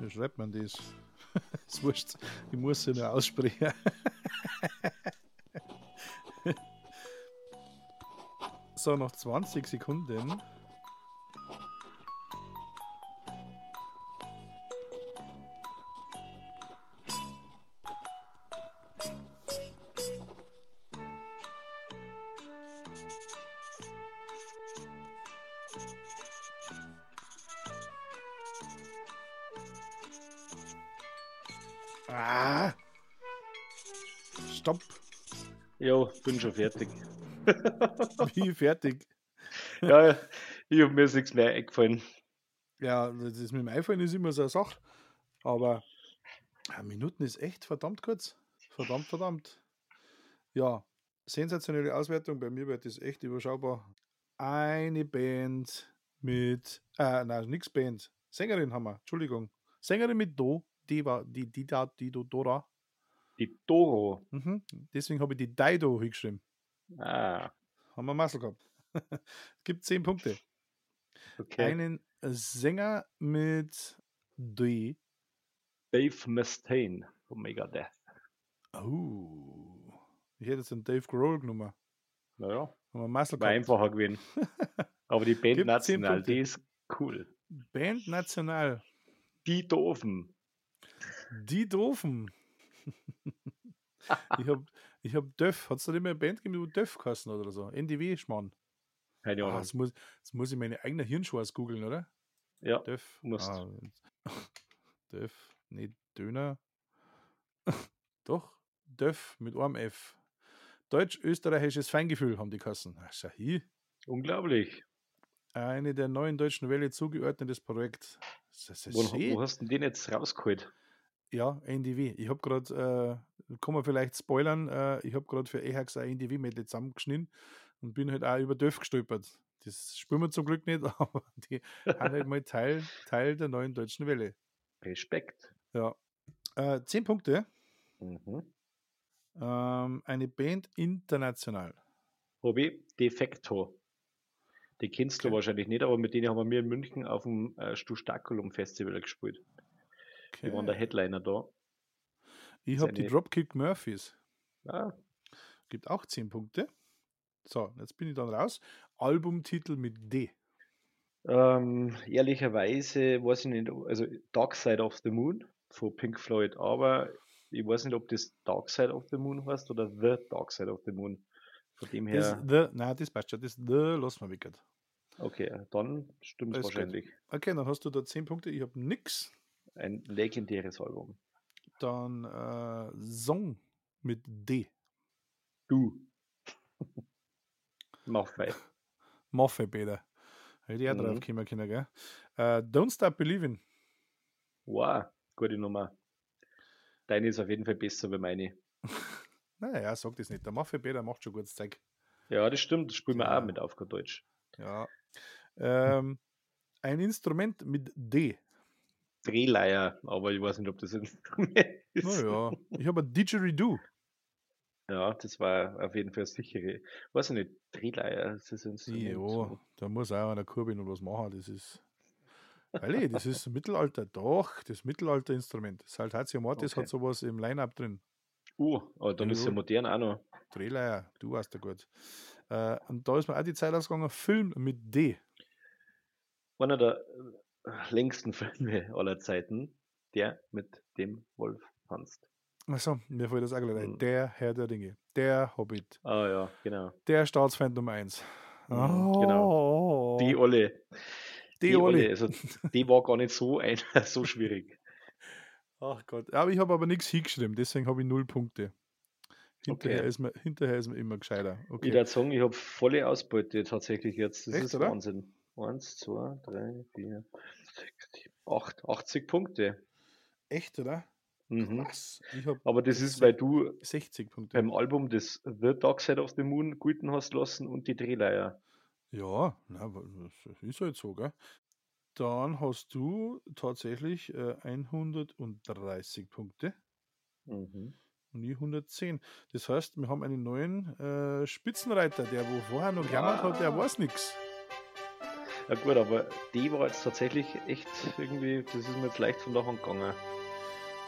[SPEAKER 2] Wie schreibt man das? ist wurscht. Ich muss sie nur aussprechen. so, noch 20 Sekunden. Ah. Stopp.
[SPEAKER 3] Jo, bin schon fertig.
[SPEAKER 2] Wie fertig?
[SPEAKER 3] ja, ich habe mir ist nichts mehr eingefallen.
[SPEAKER 2] Ja, das mit dem iPhone ist immer so eine Sache. Aber Minuten ist echt verdammt kurz. Verdammt, verdammt. Ja, sensationelle Auswertung. Bei mir wird das echt überschaubar. Eine Band mit, äh, nein, nix Band. Sängerin haben wir, Entschuldigung. Sängerin mit Do, die war, die, die da, die Do, Dora.
[SPEAKER 3] Die Doro.
[SPEAKER 2] Mhm. Deswegen habe ich die Daido hingeschrieben.
[SPEAKER 3] Ah,
[SPEAKER 2] Haben wir Muscle gehabt. es gibt zehn Punkte.
[SPEAKER 3] okay.
[SPEAKER 2] Einen Sänger mit D.
[SPEAKER 3] Dave Mustaine von Megadeth.
[SPEAKER 2] Oh. Ich hätte jetzt einen Dave Grohl genommen.
[SPEAKER 3] Naja,
[SPEAKER 2] Haben wir Muscle
[SPEAKER 3] war
[SPEAKER 2] gehabt.
[SPEAKER 3] einfacher gewesen. Aber die Band
[SPEAKER 2] Gibt
[SPEAKER 3] National, die ist cool.
[SPEAKER 2] Band National.
[SPEAKER 3] Die Doofen.
[SPEAKER 2] Die Doofen. ich hab, ich hab Döff. Hat es da nicht mehr eine Band gegeben, die Döff geheißen oder so? NDW, Schmarrn.
[SPEAKER 3] Keine
[SPEAKER 2] Ah,
[SPEAKER 3] Ahnung.
[SPEAKER 2] jetzt, muss, jetzt muss ich meine eigene Hirnschweiß googeln, oder?
[SPEAKER 3] ja,
[SPEAKER 2] Döff.
[SPEAKER 3] musst.
[SPEAKER 2] Ah, Döff. Nee, Döner. Doch, Döff mit einem F. Deutsch-österreichisches Feingefühl haben die Kassen. Ach, hier.
[SPEAKER 3] unglaublich.
[SPEAKER 2] Eine der neuen deutschen Welle zugeordnetes Projekt. Das ist
[SPEAKER 3] Wo, wo hast du den jetzt rausgeholt?
[SPEAKER 2] Ja, NDW. Ich habe gerade, äh, kann man vielleicht spoilern, äh, ich habe gerade für EHAX ein NDW-Medley zusammengeschnitten und bin halt auch über Döff gestolpert. Das spüren wir zum Glück nicht, aber die haben halt mal Teil, Teil der neuen deutschen Welle.
[SPEAKER 3] Respekt.
[SPEAKER 2] Ja. Äh, zehn Punkte.
[SPEAKER 3] Mhm.
[SPEAKER 2] Ähm, eine Band international.
[SPEAKER 3] Hobby Defecto. Die kennst
[SPEAKER 2] Okay.
[SPEAKER 3] du wahrscheinlich nicht, aber mit denen haben wir in München auf dem äh, Stustakulum Festival gespielt. Die waren der
[SPEAKER 2] Okay.
[SPEAKER 3] Headliner da.
[SPEAKER 2] Ich habe die Dropkick Murphys.
[SPEAKER 3] Ah,
[SPEAKER 2] Gibt auch zehn Punkte. So, jetzt bin ich dann raus. Albumtitel mit D.
[SPEAKER 3] ähm, ehrlicherweise weiß ich nicht, also Dark Side of the Moon von Pink Floyd, aber ich weiß nicht, ob das Dark Side of the Moon heißt oder The Dark Side of the Moon. Von dem
[SPEAKER 2] Das
[SPEAKER 3] her,
[SPEAKER 2] the, nein, das passt schon. Das The lassen wir weg.
[SPEAKER 3] okay, dann stimmt es
[SPEAKER 2] Alles gut.
[SPEAKER 3] wahrscheinlich.
[SPEAKER 2] Okay, dann hast du da 10 Punkte. Ich habe nix.
[SPEAKER 3] Ein legendäres Album.
[SPEAKER 2] Dann äh, Song mit D.
[SPEAKER 3] Du. Maffei.
[SPEAKER 2] Maffe, bitte. Hätte ich auch drauf
[SPEAKER 3] Mhm.
[SPEAKER 2] kommen können, gell? Äh, Don't Stop Believing.
[SPEAKER 3] Wow, gute Nummer. Deine ist auf jeden Fall besser wie meine.
[SPEAKER 2] Naja, sag das nicht. Der Maffe, bitte macht schon gutes Zeug.
[SPEAKER 3] Ja, das stimmt, das spielen wir
[SPEAKER 2] Ja.
[SPEAKER 3] auch mit auf Deutsch.
[SPEAKER 2] Ja. Ähm, ein Instrument mit D.
[SPEAKER 3] Drehleier, aber ich weiß nicht, ob das ein Instrument ist.
[SPEAKER 2] Naja, ich habe ein Didgeridoo.
[SPEAKER 3] Ja, das war auf jeden Fall sichere. Weiß ich nicht, Drehleier, das ist ein Instrument.
[SPEAKER 2] Ja, da muss auch einer Kurbin und was machen. Das ist. Weil das ist Mittelalter. Doch, das Mittelalterinstrument. Saltatio Mortis
[SPEAKER 3] Okay.
[SPEAKER 2] hat sowas im Line-Up drin.
[SPEAKER 3] Uh, aber dann ist ja
[SPEAKER 2] Ja.
[SPEAKER 3] modern auch noch.
[SPEAKER 2] Drehleier, du warst ja gut. Äh, und da ist mir auch die Zeit ausgegangen, Film mit D.
[SPEAKER 3] Einer der äh, längsten Filme aller Zeiten, der mit dem Wolf tanzt.
[SPEAKER 2] Achso, mir fällt das auch gleich ein.
[SPEAKER 3] Hm.
[SPEAKER 2] Der Herr der Dinge. Der Hobbit.
[SPEAKER 3] Ah oh, ja, genau.
[SPEAKER 2] Der Staatsfeind Nummer 1.
[SPEAKER 3] Oh. Hm, genau. Die oh. Olle.
[SPEAKER 2] Die, die Olle.
[SPEAKER 3] Also, die war gar nicht so, ein, so schwierig.
[SPEAKER 2] Ach Gott. Aber ich habe aber nichts hingeschrieben, deswegen habe ich null Punkte. Hinterher,
[SPEAKER 3] okay.
[SPEAKER 2] ist man, hinterher ist man immer gescheiter. Okay.
[SPEAKER 3] Ich würde sagen, ich habe volle Ausbeute tatsächlich jetzt. Das
[SPEAKER 2] Echt,
[SPEAKER 3] ist Wahnsinn. 1, 2, 3, 4, 5, 6, 7, 8. 80 Punkte.
[SPEAKER 2] Echt, oder?
[SPEAKER 3] Mhm.
[SPEAKER 2] Krass.
[SPEAKER 3] Aber das ist, weil du
[SPEAKER 2] 60 Punkte.
[SPEAKER 3] beim Album das The Dark Side of the Moon guten hast lassen und die Drehleier.
[SPEAKER 2] Ja, na, das ist halt so, gell? Dann hast du tatsächlich äh, 130 Punkte.
[SPEAKER 3] Mhm.
[SPEAKER 2] Und ich 110. Das heißt, wir haben einen neuen äh, Spitzenreiter, der wo vorher noch gejammert ah. hat, der weiß nichts.
[SPEAKER 3] Ja gut, aber die war jetzt tatsächlich echt irgendwie, das ist mir jetzt leicht von der Hand gegangen.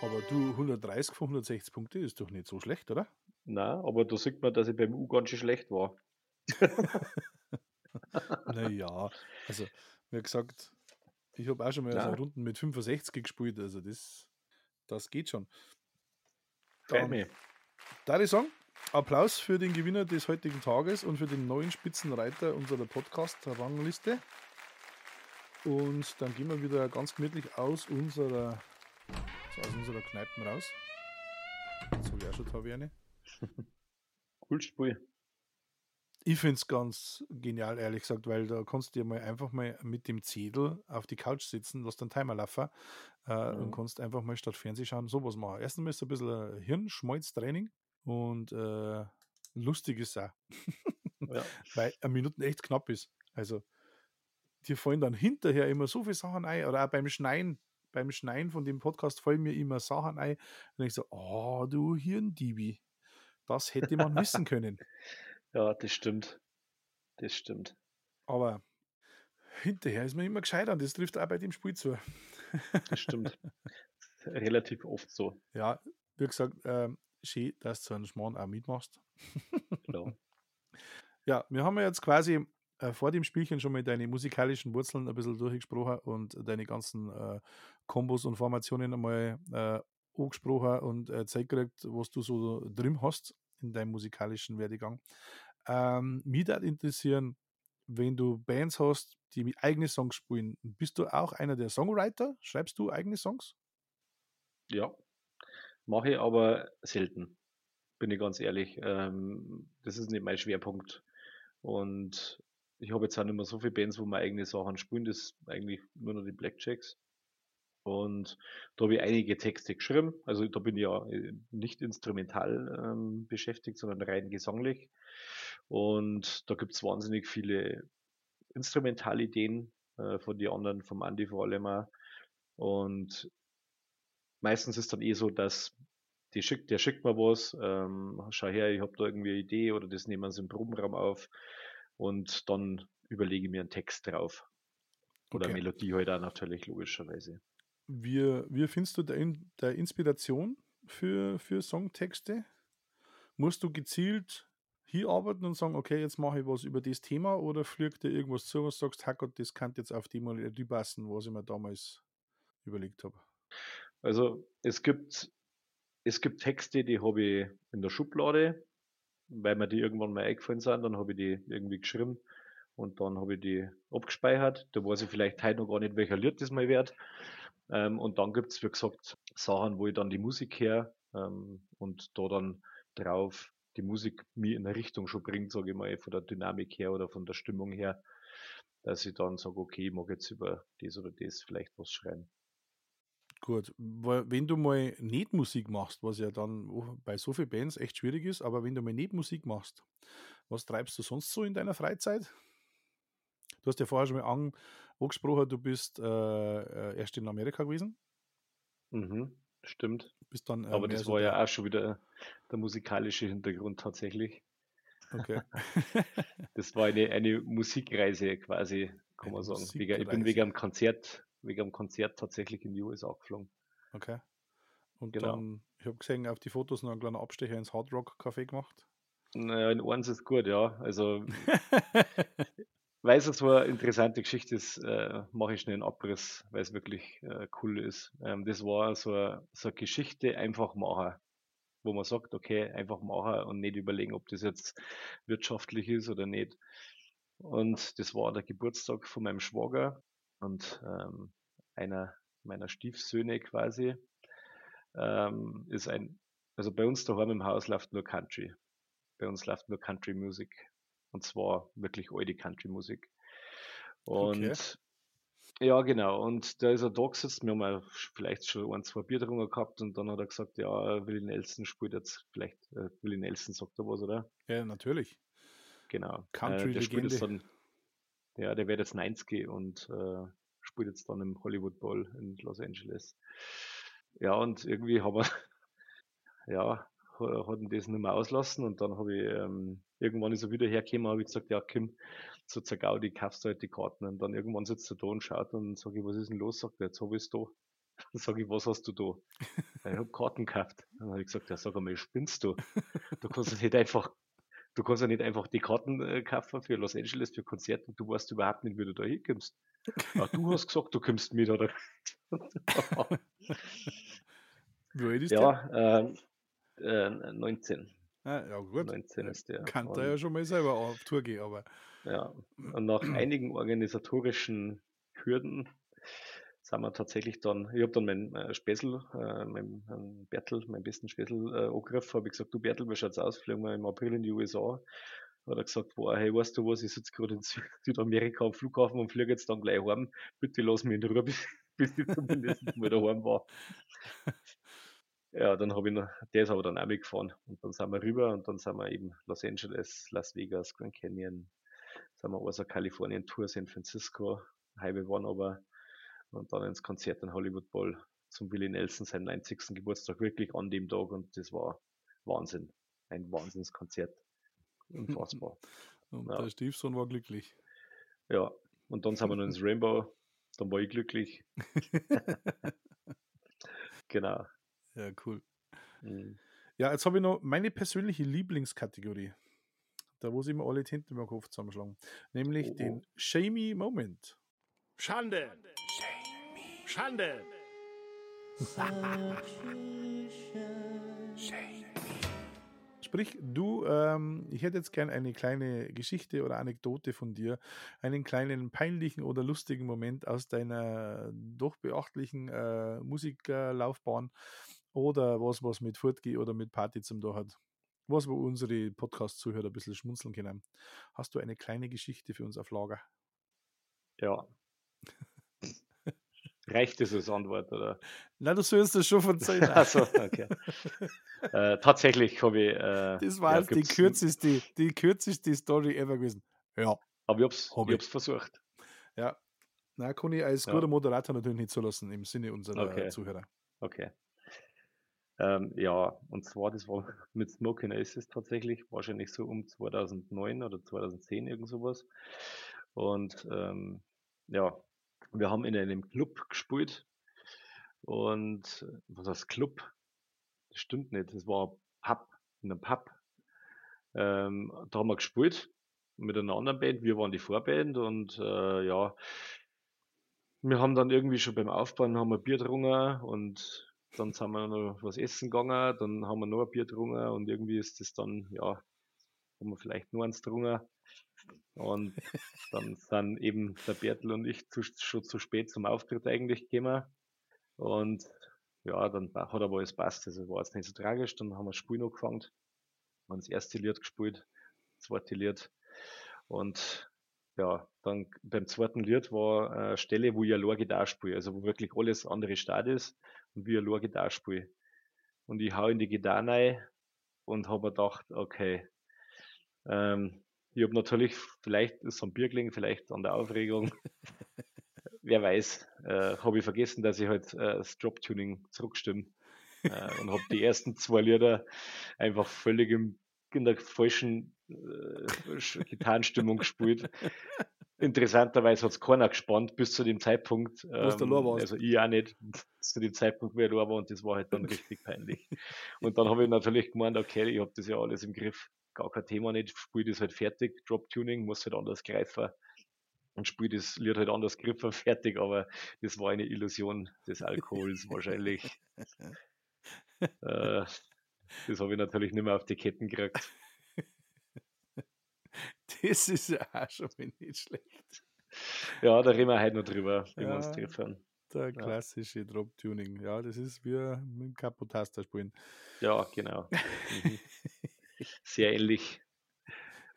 [SPEAKER 2] Aber du, 130 von 160 Punkte ist doch nicht so schlecht, oder?
[SPEAKER 3] Na, aber da sieht man, dass ich beim U ganz schön schlecht war.
[SPEAKER 2] Naja, also, wie gesagt, ich habe auch schon mal
[SPEAKER 3] Ja.
[SPEAKER 2] so Runden mit 65 gespielt, also das, das geht schon. Dann-. Da ich sagen, Applaus für den Gewinner des heutigen Tages und für den neuen Spitzenreiter unserer Podcast-Rangliste. Und dann gehen wir wieder ganz gemütlich aus unserer, so aus unserer Kneipen raus. Habe ich auch schon Taverne.
[SPEAKER 3] Cool Spiel.
[SPEAKER 2] Ich finde es ganz genial, ehrlich gesagt, weil da kannst du dir mal einfach mal mit dem Zettel auf die Couch sitzen, lässt einen Timer laufen äh, und
[SPEAKER 3] Mhm.
[SPEAKER 2] kannst einfach mal statt Fernsehen schauen sowas machen. Erstens mal ist ein bisschen ein Hirnschmalztraining und äh, lustig ist auch,
[SPEAKER 3] Ja.
[SPEAKER 2] weil eine Minute echt knapp ist. Also, dir fallen dann hinterher immer so viele Sachen ein oder auch beim Schneien. Beim Schneien von dem Podcast fallen mir immer Sachen ein und ich so, oh, du Hirndibi, das hätte man wissen können.
[SPEAKER 3] ja, das stimmt. Das stimmt.
[SPEAKER 2] Aber hinterher ist man immer gescheiter und das trifft auch bei dem Spiel zu.
[SPEAKER 3] Das stimmt. Relativ oft so.
[SPEAKER 2] Ja, wie gesagt, ähm, schön, dass du einen Schmarrn auch mitmachst.
[SPEAKER 3] Genau.
[SPEAKER 2] Ja, wir haben ja jetzt quasi äh, vor dem Spielchen schon mal deine musikalischen Wurzeln ein bisschen durchgesprochen und deine ganzen äh, Kombos und Formationen einmal äh, angesprochen und äh, Zeit gekriegt, was du so drin hast in deinem musikalischen Werdegang. Ähm, mich würde interessieren, wenn du Bands hast, die eigene Songs spielen, bist du auch einer der Songwriter? Schreibst du eigene Songs?
[SPEAKER 3] Ja. Mache ich aber selten. Bin ich ganz ehrlich. Ähm, das ist nicht mein Schwerpunkt. Und ich habe jetzt auch nicht mehr so viele Bands, wo wir eigene Sachen spielen. Das ist eigentlich nur noch die Blackjacks. Und da habe ich einige Texte geschrieben. Also da bin ich ja äh, nicht instrumental ähm, beschäftigt, sondern rein gesanglich. Und da gibt es wahnsinnig viele Instrumentalideen äh, von den anderen, vom Andi vor allem auch. Und meistens ist dann eh so, dass die schickt, der schickt mir was, ähm, schau her, ich habe da irgendwie eine Idee oder das nehmen sie im Probenraum auf und dann überlege ich mir einen Text drauf. Oder
[SPEAKER 2] Okay.
[SPEAKER 3] Melodie halt auch natürlich, logischerweise.
[SPEAKER 2] Wie, wie findest du der, In- der Inspiration für, für Songtexte? Musst du gezielt hier arbeiten und sagen, okay, jetzt mache ich was über das Thema oder fliegt dir irgendwas zu, was du sagst, Hackert, das kann jetzt auf die Melodie passen, was ich mir damals überlegt habe.
[SPEAKER 3] Also es gibt, es gibt Texte, die habe ich in der Schublade, weil mir die irgendwann mal eingefallen sind, dann habe ich die irgendwie geschrieben und dann habe ich die abgespeichert. Da weiß ich vielleicht heute noch gar nicht, welcher Lied das mal wird. Ähm, und dann gibt es, wie gesagt, Sachen, wo ich dann die Musik her ähm, und da dann drauf die Musik mir in eine Richtung schon bringt, sage ich mal, von der Dynamik her oder von der Stimmung her, dass ich dann sage, okay, ich mag jetzt über das oder das vielleicht was schreiben.
[SPEAKER 2] Gut, wenn du mal nicht Musik machst, was ja dann bei so vielen Bands echt schwierig ist, aber wenn du mal nicht Musik machst, was treibst du sonst so in deiner Freizeit? Du hast ja vorher schon mal an, angesprochen, du bist äh, äh, erst in Amerika gewesen,
[SPEAKER 3] Mhm, stimmt.
[SPEAKER 2] bist dann. Äh,
[SPEAKER 3] Aber das
[SPEAKER 2] so
[SPEAKER 3] war ja auch schon wieder der musikalische Hintergrund tatsächlich.
[SPEAKER 2] Okay.
[SPEAKER 3] Das war eine, eine Musikreise quasi, kann
[SPEAKER 2] Eine
[SPEAKER 3] man sagen. Ich bin wegen einem Konzert, wegen einem Konzert tatsächlich in die USA geflogen.
[SPEAKER 2] okay. Und
[SPEAKER 3] Genau.
[SPEAKER 2] dann, ich habe gesehen, auf die Fotos noch einen kleinen Abstecher ins Hard Rock Café gemacht.
[SPEAKER 3] Naja, in eins ist gut, ja. Also, weil es so eine interessante Geschichte ist, äh, mache ich schnell einen Abriss, weil es wirklich äh, cool ist. Ähm, das war so eine, so eine Geschichte einfach machen. wo man sagt, okay, einfach machen und nicht überlegen, ob das jetzt wirtschaftlich ist oder nicht. Und das war der Geburtstag von meinem Schwager und ähm, einer meiner Stiefsöhne quasi ähm, ist ein, also bei uns daheim im Haus läuft nur Country. Bei uns läuft nur Country Musik und zwar wirklich alte Country Musik. Und okay. ja, genau. Und da ist er da gesessen. Wir haben vielleicht schon ein, zwei Bier drunter gehabt und dann hat er gesagt, ja, Willi Nelson spielt jetzt vielleicht, äh, Willi Nelson sagt er was, oder?
[SPEAKER 2] Ja, natürlich.
[SPEAKER 3] Genau. Country-Legende. Äh, ja, der wird jetzt 90 und äh, spielt jetzt dann im Hollywood Bowl in Los Angeles. Ja, und irgendwie haben wir, ja, hat ihn das nicht mehr auslassen und dann habe ich, ähm, irgendwann ist er wieder hergekommen, habe ich gesagt, ja, Kim, so zur Gaudi kaufst du halt die Karten und dann irgendwann sitzt er da und schaut und sage ich, was ist denn los? Sagt er, jetzt habe ich es da. Dann sage ich, was hast du da? ich habe Karten gekauft. Dann habe ich gesagt, ja, sag einmal, spinnst du? Du kannst nicht einfach, du kannst ja nicht einfach die Karten äh, kaufen für Los Angeles, für Konzerte, du weißt überhaupt nicht, wie du da hinkommst. Ja, du hast gesagt, du kommst mit, oder?
[SPEAKER 2] Wie alt ist
[SPEAKER 3] ja, der? Äh, äh, 19.
[SPEAKER 2] Ah, ja, gut.
[SPEAKER 3] 19 ist der.
[SPEAKER 2] Kann er ja schon mal selber auf Tour gehen, aber.
[SPEAKER 3] Ja, und nach einigen organisatorischen Hürden sind wir tatsächlich dann, ich habe dann meinen äh, Spessel, äh, meinen, meinen Bertel, meinen besten Spessel äh, angegriffen, habe ich gesagt, du Bertel, wie schaut's aus? Fliegen wir im April in die USA. Hat er gesagt, boah, hey, weißt du was, ich sitze gerade in Südamerika am Flughafen und fliege jetzt dann gleich heim. Bitte lass mich in Ruhe, bis, bis ich zumindest mal daheim war. Ja, dann habe ich noch, der ist aber dann auch mitgefahren. Und dann sind wir rüber und dann sind wir eben Los Angeles, Las Vegas, Grand Canyon, sind wir also Kalifornien Tour, San Francisco, Highway One aber und dann ins Konzert in Hollywood Bowl zum Willie Nelson, seinem 90. Geburtstag, wirklich an dem Tag und das war Wahnsinn. Ein Wahnsinnskonzert. Unfassbar.
[SPEAKER 2] und ja. der Stiefsohn war glücklich.
[SPEAKER 3] Ja, und dann sind wir noch ins Rainbow, dann war ich glücklich. genau.
[SPEAKER 2] Ja, cool. Mhm. Ja, jetzt habe ich noch meine persönliche Lieblingskategorie. Da muss ich mir alle Tinten im Kopf zusammenschlagen. Nämlich oh, den oh. Shamey Moment.
[SPEAKER 1] Schande! Schande!
[SPEAKER 2] Sprich, du, ähm, ich hätte jetzt gern eine kleine Geschichte oder Anekdote von dir, einen kleinen peinlichen oder lustigen Moment aus deiner doch beachtlichen äh, Musikerlaufbahn oder was, was mit Fortgeh oder mit Party zum da hat was wo unsere Podcast-Zuhörer ein bisschen schmunzeln können. Hast du eine kleine Geschichte für uns auf Lager?
[SPEAKER 3] Ja. Reicht das als Antwort, oder?
[SPEAKER 2] Na, du sollst das schon verzeihen.
[SPEAKER 3] Achso, okay. äh, tatsächlich habe ich. Äh,
[SPEAKER 2] das war ja, die, kürzeste, die kürzeste Story ever gewesen. Ja.
[SPEAKER 3] Aber ich habe es hab ich. versucht.
[SPEAKER 2] Ja. Na, kann ich als ja. guter Moderator natürlich nicht zulassen, im Sinne unserer
[SPEAKER 3] okay.
[SPEAKER 2] Zuhörer.
[SPEAKER 3] Okay. Ähm, ja, und zwar, das war mit Smoking Aces tatsächlich, wahrscheinlich so um 2009 oder 2010, irgend sowas. Und ähm, ja, wir haben in einem Club gespielt. Und was heißt Club? Das stimmt nicht, das war Pub, in einem Pub. Ähm, da haben wir gespielt mit einer anderen Band. Wir waren die Vorband und äh, ja, wir haben dann irgendwie schon beim Aufbauen haben wir Bier getrunken und dann sind wir noch was essen gegangen, dann haben wir noch ein Bier getrunken und irgendwie ist das dann, ja, haben wir vielleicht nur eins getrunken. Und dann sind eben der Bertel und ich zu, schon zu spät zum Auftritt eigentlich gekommen. Und ja, dann hat aber alles passt. Also war jetzt nicht so tragisch. Dann haben wir das Spiel noch gefangen. Haben das erste Lied gespielt, das zweite Lied. Und ja, dann beim zweiten Lied war eine Stelle, wo ich allein Gitarre spiele, also wo wirklich alles andere Start ist und wie allein Gitarre spiele. Und ich hau in die Gitarre rein und habe gedacht, okay, ähm, ich habe natürlich, vielleicht ist es am Bier gelegen, vielleicht an der Aufregung, wer weiß, äh, habe ich vergessen, dass ich halt äh, das Drop-Tuning zurückstimme äh, und habe die ersten zwei Lieder einfach völlig im, in der falschen äh, Gitarrenstimmung gespielt. Interessanterweise hat es keiner gespannt bis zu dem Zeitpunkt. Ähm, also ich auch nicht, zu dem Zeitpunkt, wo ich da war und das war halt dann richtig peinlich. Und dann habe ich natürlich gemeint, okay, ich habe das ja alles im Griff, gar kein Thema nicht, spiele das halt fertig, Drop-Tuning, muss halt anders greifen und spiele das Lied halt anders griffen, fertig, aber das war eine Illusion des Alkohols wahrscheinlich. äh, Das habe ich natürlich nicht mehr auf die Ketten gekriegt.
[SPEAKER 2] Das ist ja auch schon mal nicht schlecht.
[SPEAKER 3] Ja, da reden wir heute noch drüber, wenn wir uns
[SPEAKER 2] Ja.
[SPEAKER 3] treffen.
[SPEAKER 2] Der
[SPEAKER 3] Ja.
[SPEAKER 2] klassische Drop-Tuning. Ja, das ist wie mit dem Capotaster spielen.
[SPEAKER 3] Ja, genau. Mhm. Sehr ähnlich.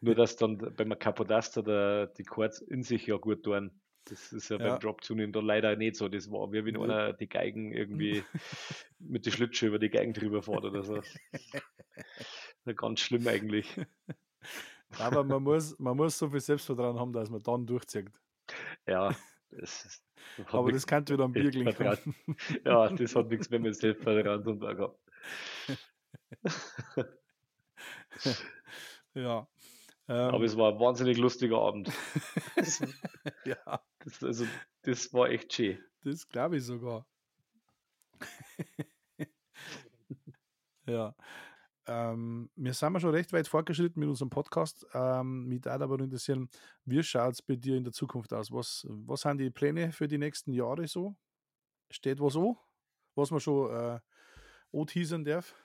[SPEAKER 3] Nur, dass dann beim Capodaster der, die Chords in sich ja gut tun. Das ist ja,
[SPEAKER 2] Ja.
[SPEAKER 3] beim Drop-Tuning da leider nicht so. Das war wie wenn einer die Geigen irgendwie mit der Schlittschuhe über die Geigen drüber fährt oder so. Ganz schlimm eigentlich.
[SPEAKER 2] Aber man muss, man muss so viel Selbstvertrauen haben, dass man dann durchzieht.
[SPEAKER 3] Ja, das ist. hat
[SPEAKER 2] Aber das kann wieder am Bier.
[SPEAKER 3] Selbstvertrauen. ja, das hat nichts mehr mit Selbstvertrauen zu tun gehabt.
[SPEAKER 2] Ja.
[SPEAKER 3] Aber
[SPEAKER 2] Ähm,
[SPEAKER 3] es war ein wahnsinnig lustiger Abend. Das,
[SPEAKER 2] ja,
[SPEAKER 3] das, also, das war echt schön.
[SPEAKER 2] das glaube ich sogar. ja. Ähm, wir sind wir schon recht weit fortgeschritten mit unserem Podcast. Ähm, mich würde aber interessieren, wie schaut es bei dir in der Zukunft aus? Was, was sind die Pläne für die nächsten Jahre so? Steht was an, was man schon äh, anteasern darf?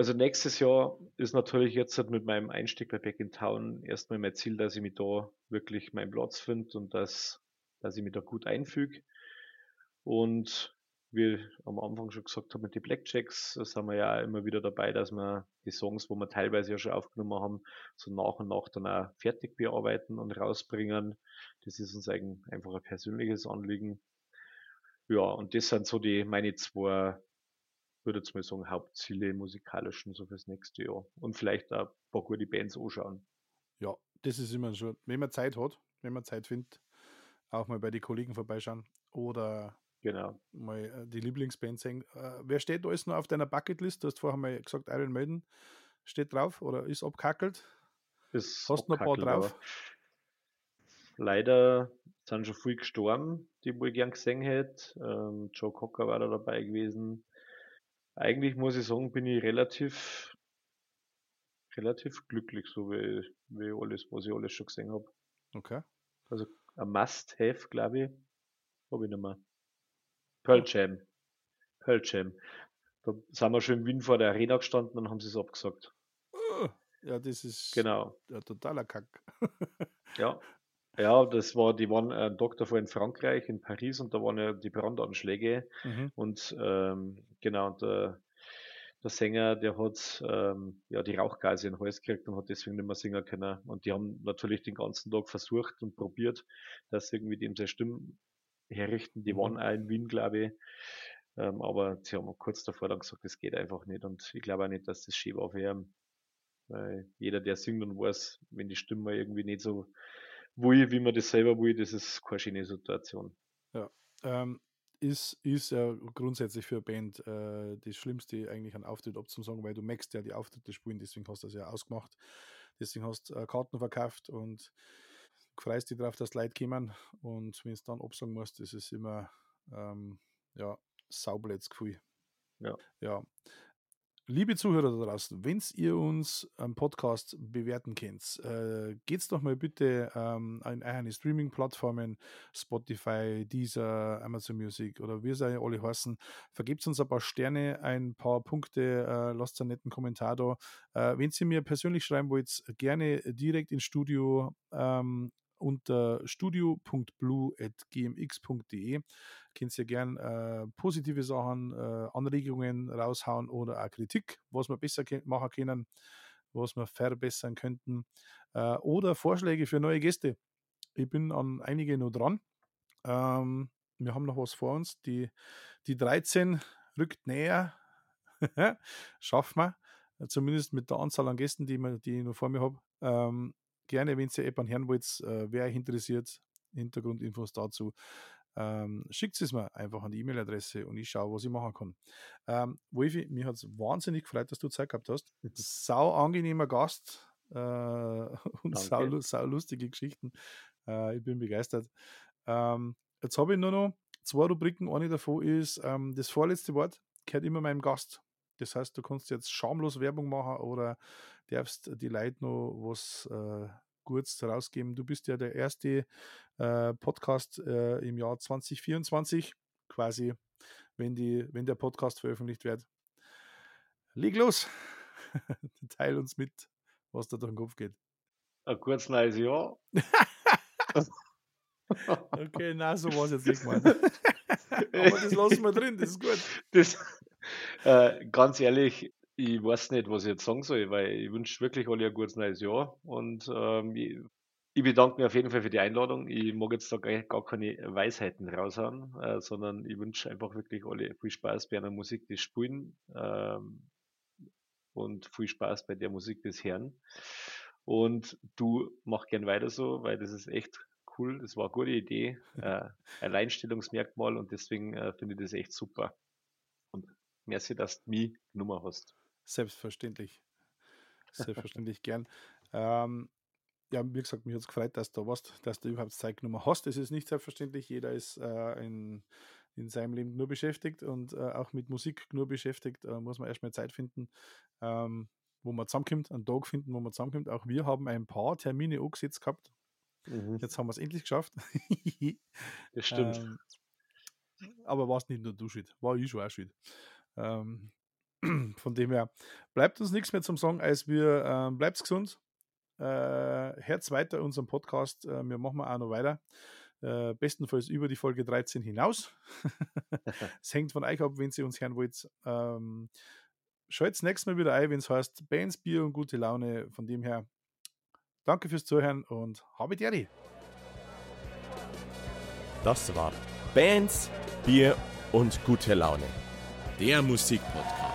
[SPEAKER 3] Also nächstes Jahr ist natürlich jetzt halt mit meinem Einstieg bei Back in Town erstmal mein Ziel, dass ich mich da wirklich meinen Platz finde und dass, dass ich mich da gut einfüge. Und wie am Anfang schon gesagt habe, mit den Blackjacks sind wir ja immer wieder dabei, dass wir die Songs, wo wir teilweise ja schon aufgenommen haben, so nach und nach dann auch fertig bearbeiten und rausbringen. Das ist uns eigen- einfach ein persönliches Anliegen. Ja, und das sind so die meine zwei würde jetzt mal sagen, Hauptziele musikalischen so fürs nächste Jahr. Und vielleicht auch ein paar gute Bands anschauen.
[SPEAKER 2] Ja, das ist immer schon, wenn man Zeit hat, wenn man Zeit findet, auch mal bei den Kollegen vorbeischauen oder
[SPEAKER 3] Genau.
[SPEAKER 2] mal äh, die Lieblingsband singen. Äh, wer steht alles noch auf deiner Bucketlist? Du hast vorher mal gesagt, Iron Maiden steht drauf oder ist abkackelt.
[SPEAKER 3] Ist
[SPEAKER 2] Hast du noch ein paar drauf?
[SPEAKER 3] Leider sind schon viel gestorben, die wo ich gern gesehen hätte. Ähm, Joe Cocker war da dabei gewesen. Eigentlich muss ich sagen, bin ich relativ, relativ glücklich, so wie, wie alles, was ich alles schon gesehen habe.
[SPEAKER 2] Okay.
[SPEAKER 3] Also ein Must-Have, glaube ich, habe ich nicht mehr. Pearl Jam. Pearl Jam. Da sind wir schon in Wien vor der Arena gestanden und haben sie es abgesagt.
[SPEAKER 2] Uh, Ja, das ist
[SPEAKER 3] Genau.
[SPEAKER 2] ein totaler Kack.
[SPEAKER 3] Ja. Ja, das war, die waren ein Tag davor in Frankreich, in Paris, und da waren ja die Brandanschläge.
[SPEAKER 2] Mhm.
[SPEAKER 3] Und ähm, genau, und der, der Sänger, der hat ähm, ja die Rauchgase in den Hals gekriegt und hat deswegen nicht mehr singen können. Und die haben natürlich den ganzen Tag versucht und probiert, dass sie irgendwie dem seine Stimme herrichten. Die
[SPEAKER 2] Mhm.
[SPEAKER 3] waren auch in Wien, glaube ich. Ähm, aber sie haben kurz davor dann gesagt, das geht einfach nicht. Und ich glaube auch nicht, dass das schön war für ihn. Weil jeder, der singt und weiß, wenn die Stimme irgendwie nicht so will, wie man das selber will, das ist keine schöne Situation.
[SPEAKER 2] Ähm, ist, ist ja grundsätzlich für eine Band äh, das Schlimmste, eigentlich einen Auftritt abzusagen, weil du merkst ja die Auftritte spielen, deswegen hast du das ja ausgemacht. Deswegen hast du äh, Karten verkauft und freust dich darauf, dass Leute kommen. Und wenn es dann absagen musst, das ist immer ähm, ja, saublödes Gefühl.
[SPEAKER 3] Ja.
[SPEAKER 2] ja. Liebe Zuhörer da draußen, wenn ihr uns am Podcast bewerten könnt, äh, geht's doch mal bitte ähm, an eine Streaming-Plattformen, Spotify, Deezer, Amazon Music oder wie sie alle heißen. Vergebt uns ein paar Sterne, ein paar Punkte, äh, lasst einen netten Kommentar da. Äh, wenn ihr mir persönlich schreiben wollt, gerne direkt ins Studio ähm, unter studio.blue.gmx.de. Könnt ihr gern äh, positive Sachen, äh, Anregungen raushauen oder auch Kritik, was wir besser machen können, was wir verbessern könnten äh, oder Vorschläge für neue Gäste. Ich bin an einige noch dran. Ähm, wir haben noch was vor uns. Die, die 13 rückt näher. Schaffen wir. Zumindest mit der Anzahl an Gästen, die, wir, die ich noch vor mir habe. Ähm, gerne, wenn ihr jemanden hören wollt, äh, wer euch interessiert, Hintergrundinfos dazu, ähm, schickt es mir einfach an die E-Mail-Adresse und ich schaue, was ich machen kann. Ähm, Wolfi, mir hat es wahnsinnig gefreut, dass du Zeit gehabt hast. Sau angenehmer Gast äh, und sau, sau lustige Geschichten. Äh, ich bin begeistert. Ähm, jetzt habe ich nur noch zwei Rubriken. Eine davon ist ähm, das vorletzte Wort gehört immer meinem Gast. Das heißt, du kannst jetzt schamlos Werbung machen oder darfst die Leute noch was äh, Gutes rausgeben. Du bist ja der erste äh, Podcast äh, im Jahr 2024, quasi, wenn, die, wenn der Podcast veröffentlicht wird. Leg los. Teil uns mit, was da durch den Kopf geht.
[SPEAKER 3] Ein kurz neues Jahr.
[SPEAKER 2] okay, na, so war es jetzt nicht gemeint. Aber das lassen wir drin, das ist gut.
[SPEAKER 3] Das, äh, ganz ehrlich, ich weiß nicht, was ich jetzt sagen soll, weil ich wünsche wirklich alle ein gutes neues Jahr und ähm, ich, ich, bedanke mich auf jeden Fall für die Einladung. Ich mag jetzt da gar, keine Weisheiten raushauen, äh, sondern ich wünsche einfach wirklich alle viel Spaß bei einer Musik, die spielen ähm, und viel Spaß bei der Musik des Herrn. Und du mach gern weiter so, weil das ist echt cool. Das war eine gute Idee, äh, Alleinstellungsmerkmal und deswegen äh, finde ich das echt super. Und merci, dass du mich Nummer hast.
[SPEAKER 2] Selbstverständlich. Selbstverständlich gern. Ähm, ja, wie gesagt, mich hat es gefreut, dass du warst, dass du überhaupt Zeit genommen hast. Das ist nicht selbstverständlich. Jeder ist äh, in, in seinem Leben nur beschäftigt und äh, auch mit Musik nur beschäftigt. Äh, muss man erstmal Zeit finden, ähm, wo man zusammenkommt, einen Tag finden, wo man zusammenkommt. Auch wir haben ein paar Termine angesetzt gehabt. Mhm. Jetzt haben wir es endlich geschafft.
[SPEAKER 3] das stimmt. Ähm,
[SPEAKER 2] aber war es nicht nur du schuld, war ich schon auch schuld. Ähm, von dem her bleibt uns nichts mehr zum Sagen, als wir ähm, bleibt gesund. Äh, Herz weiter unseren Podcast. Äh, wir machen auch noch weiter. Äh, bestenfalls über die Folge 13 hinaus. Es hängt von euch ab, wenn Sie uns hören wollt. Ähm, Schaltet nächstes Mal wieder ein, wenn es heißt Bands, Bier und gute Laune. Von dem her, danke fürs Zuhören und habe Deri.
[SPEAKER 1] Das war Bands, Bier und gute Laune. Der Musikpodcast.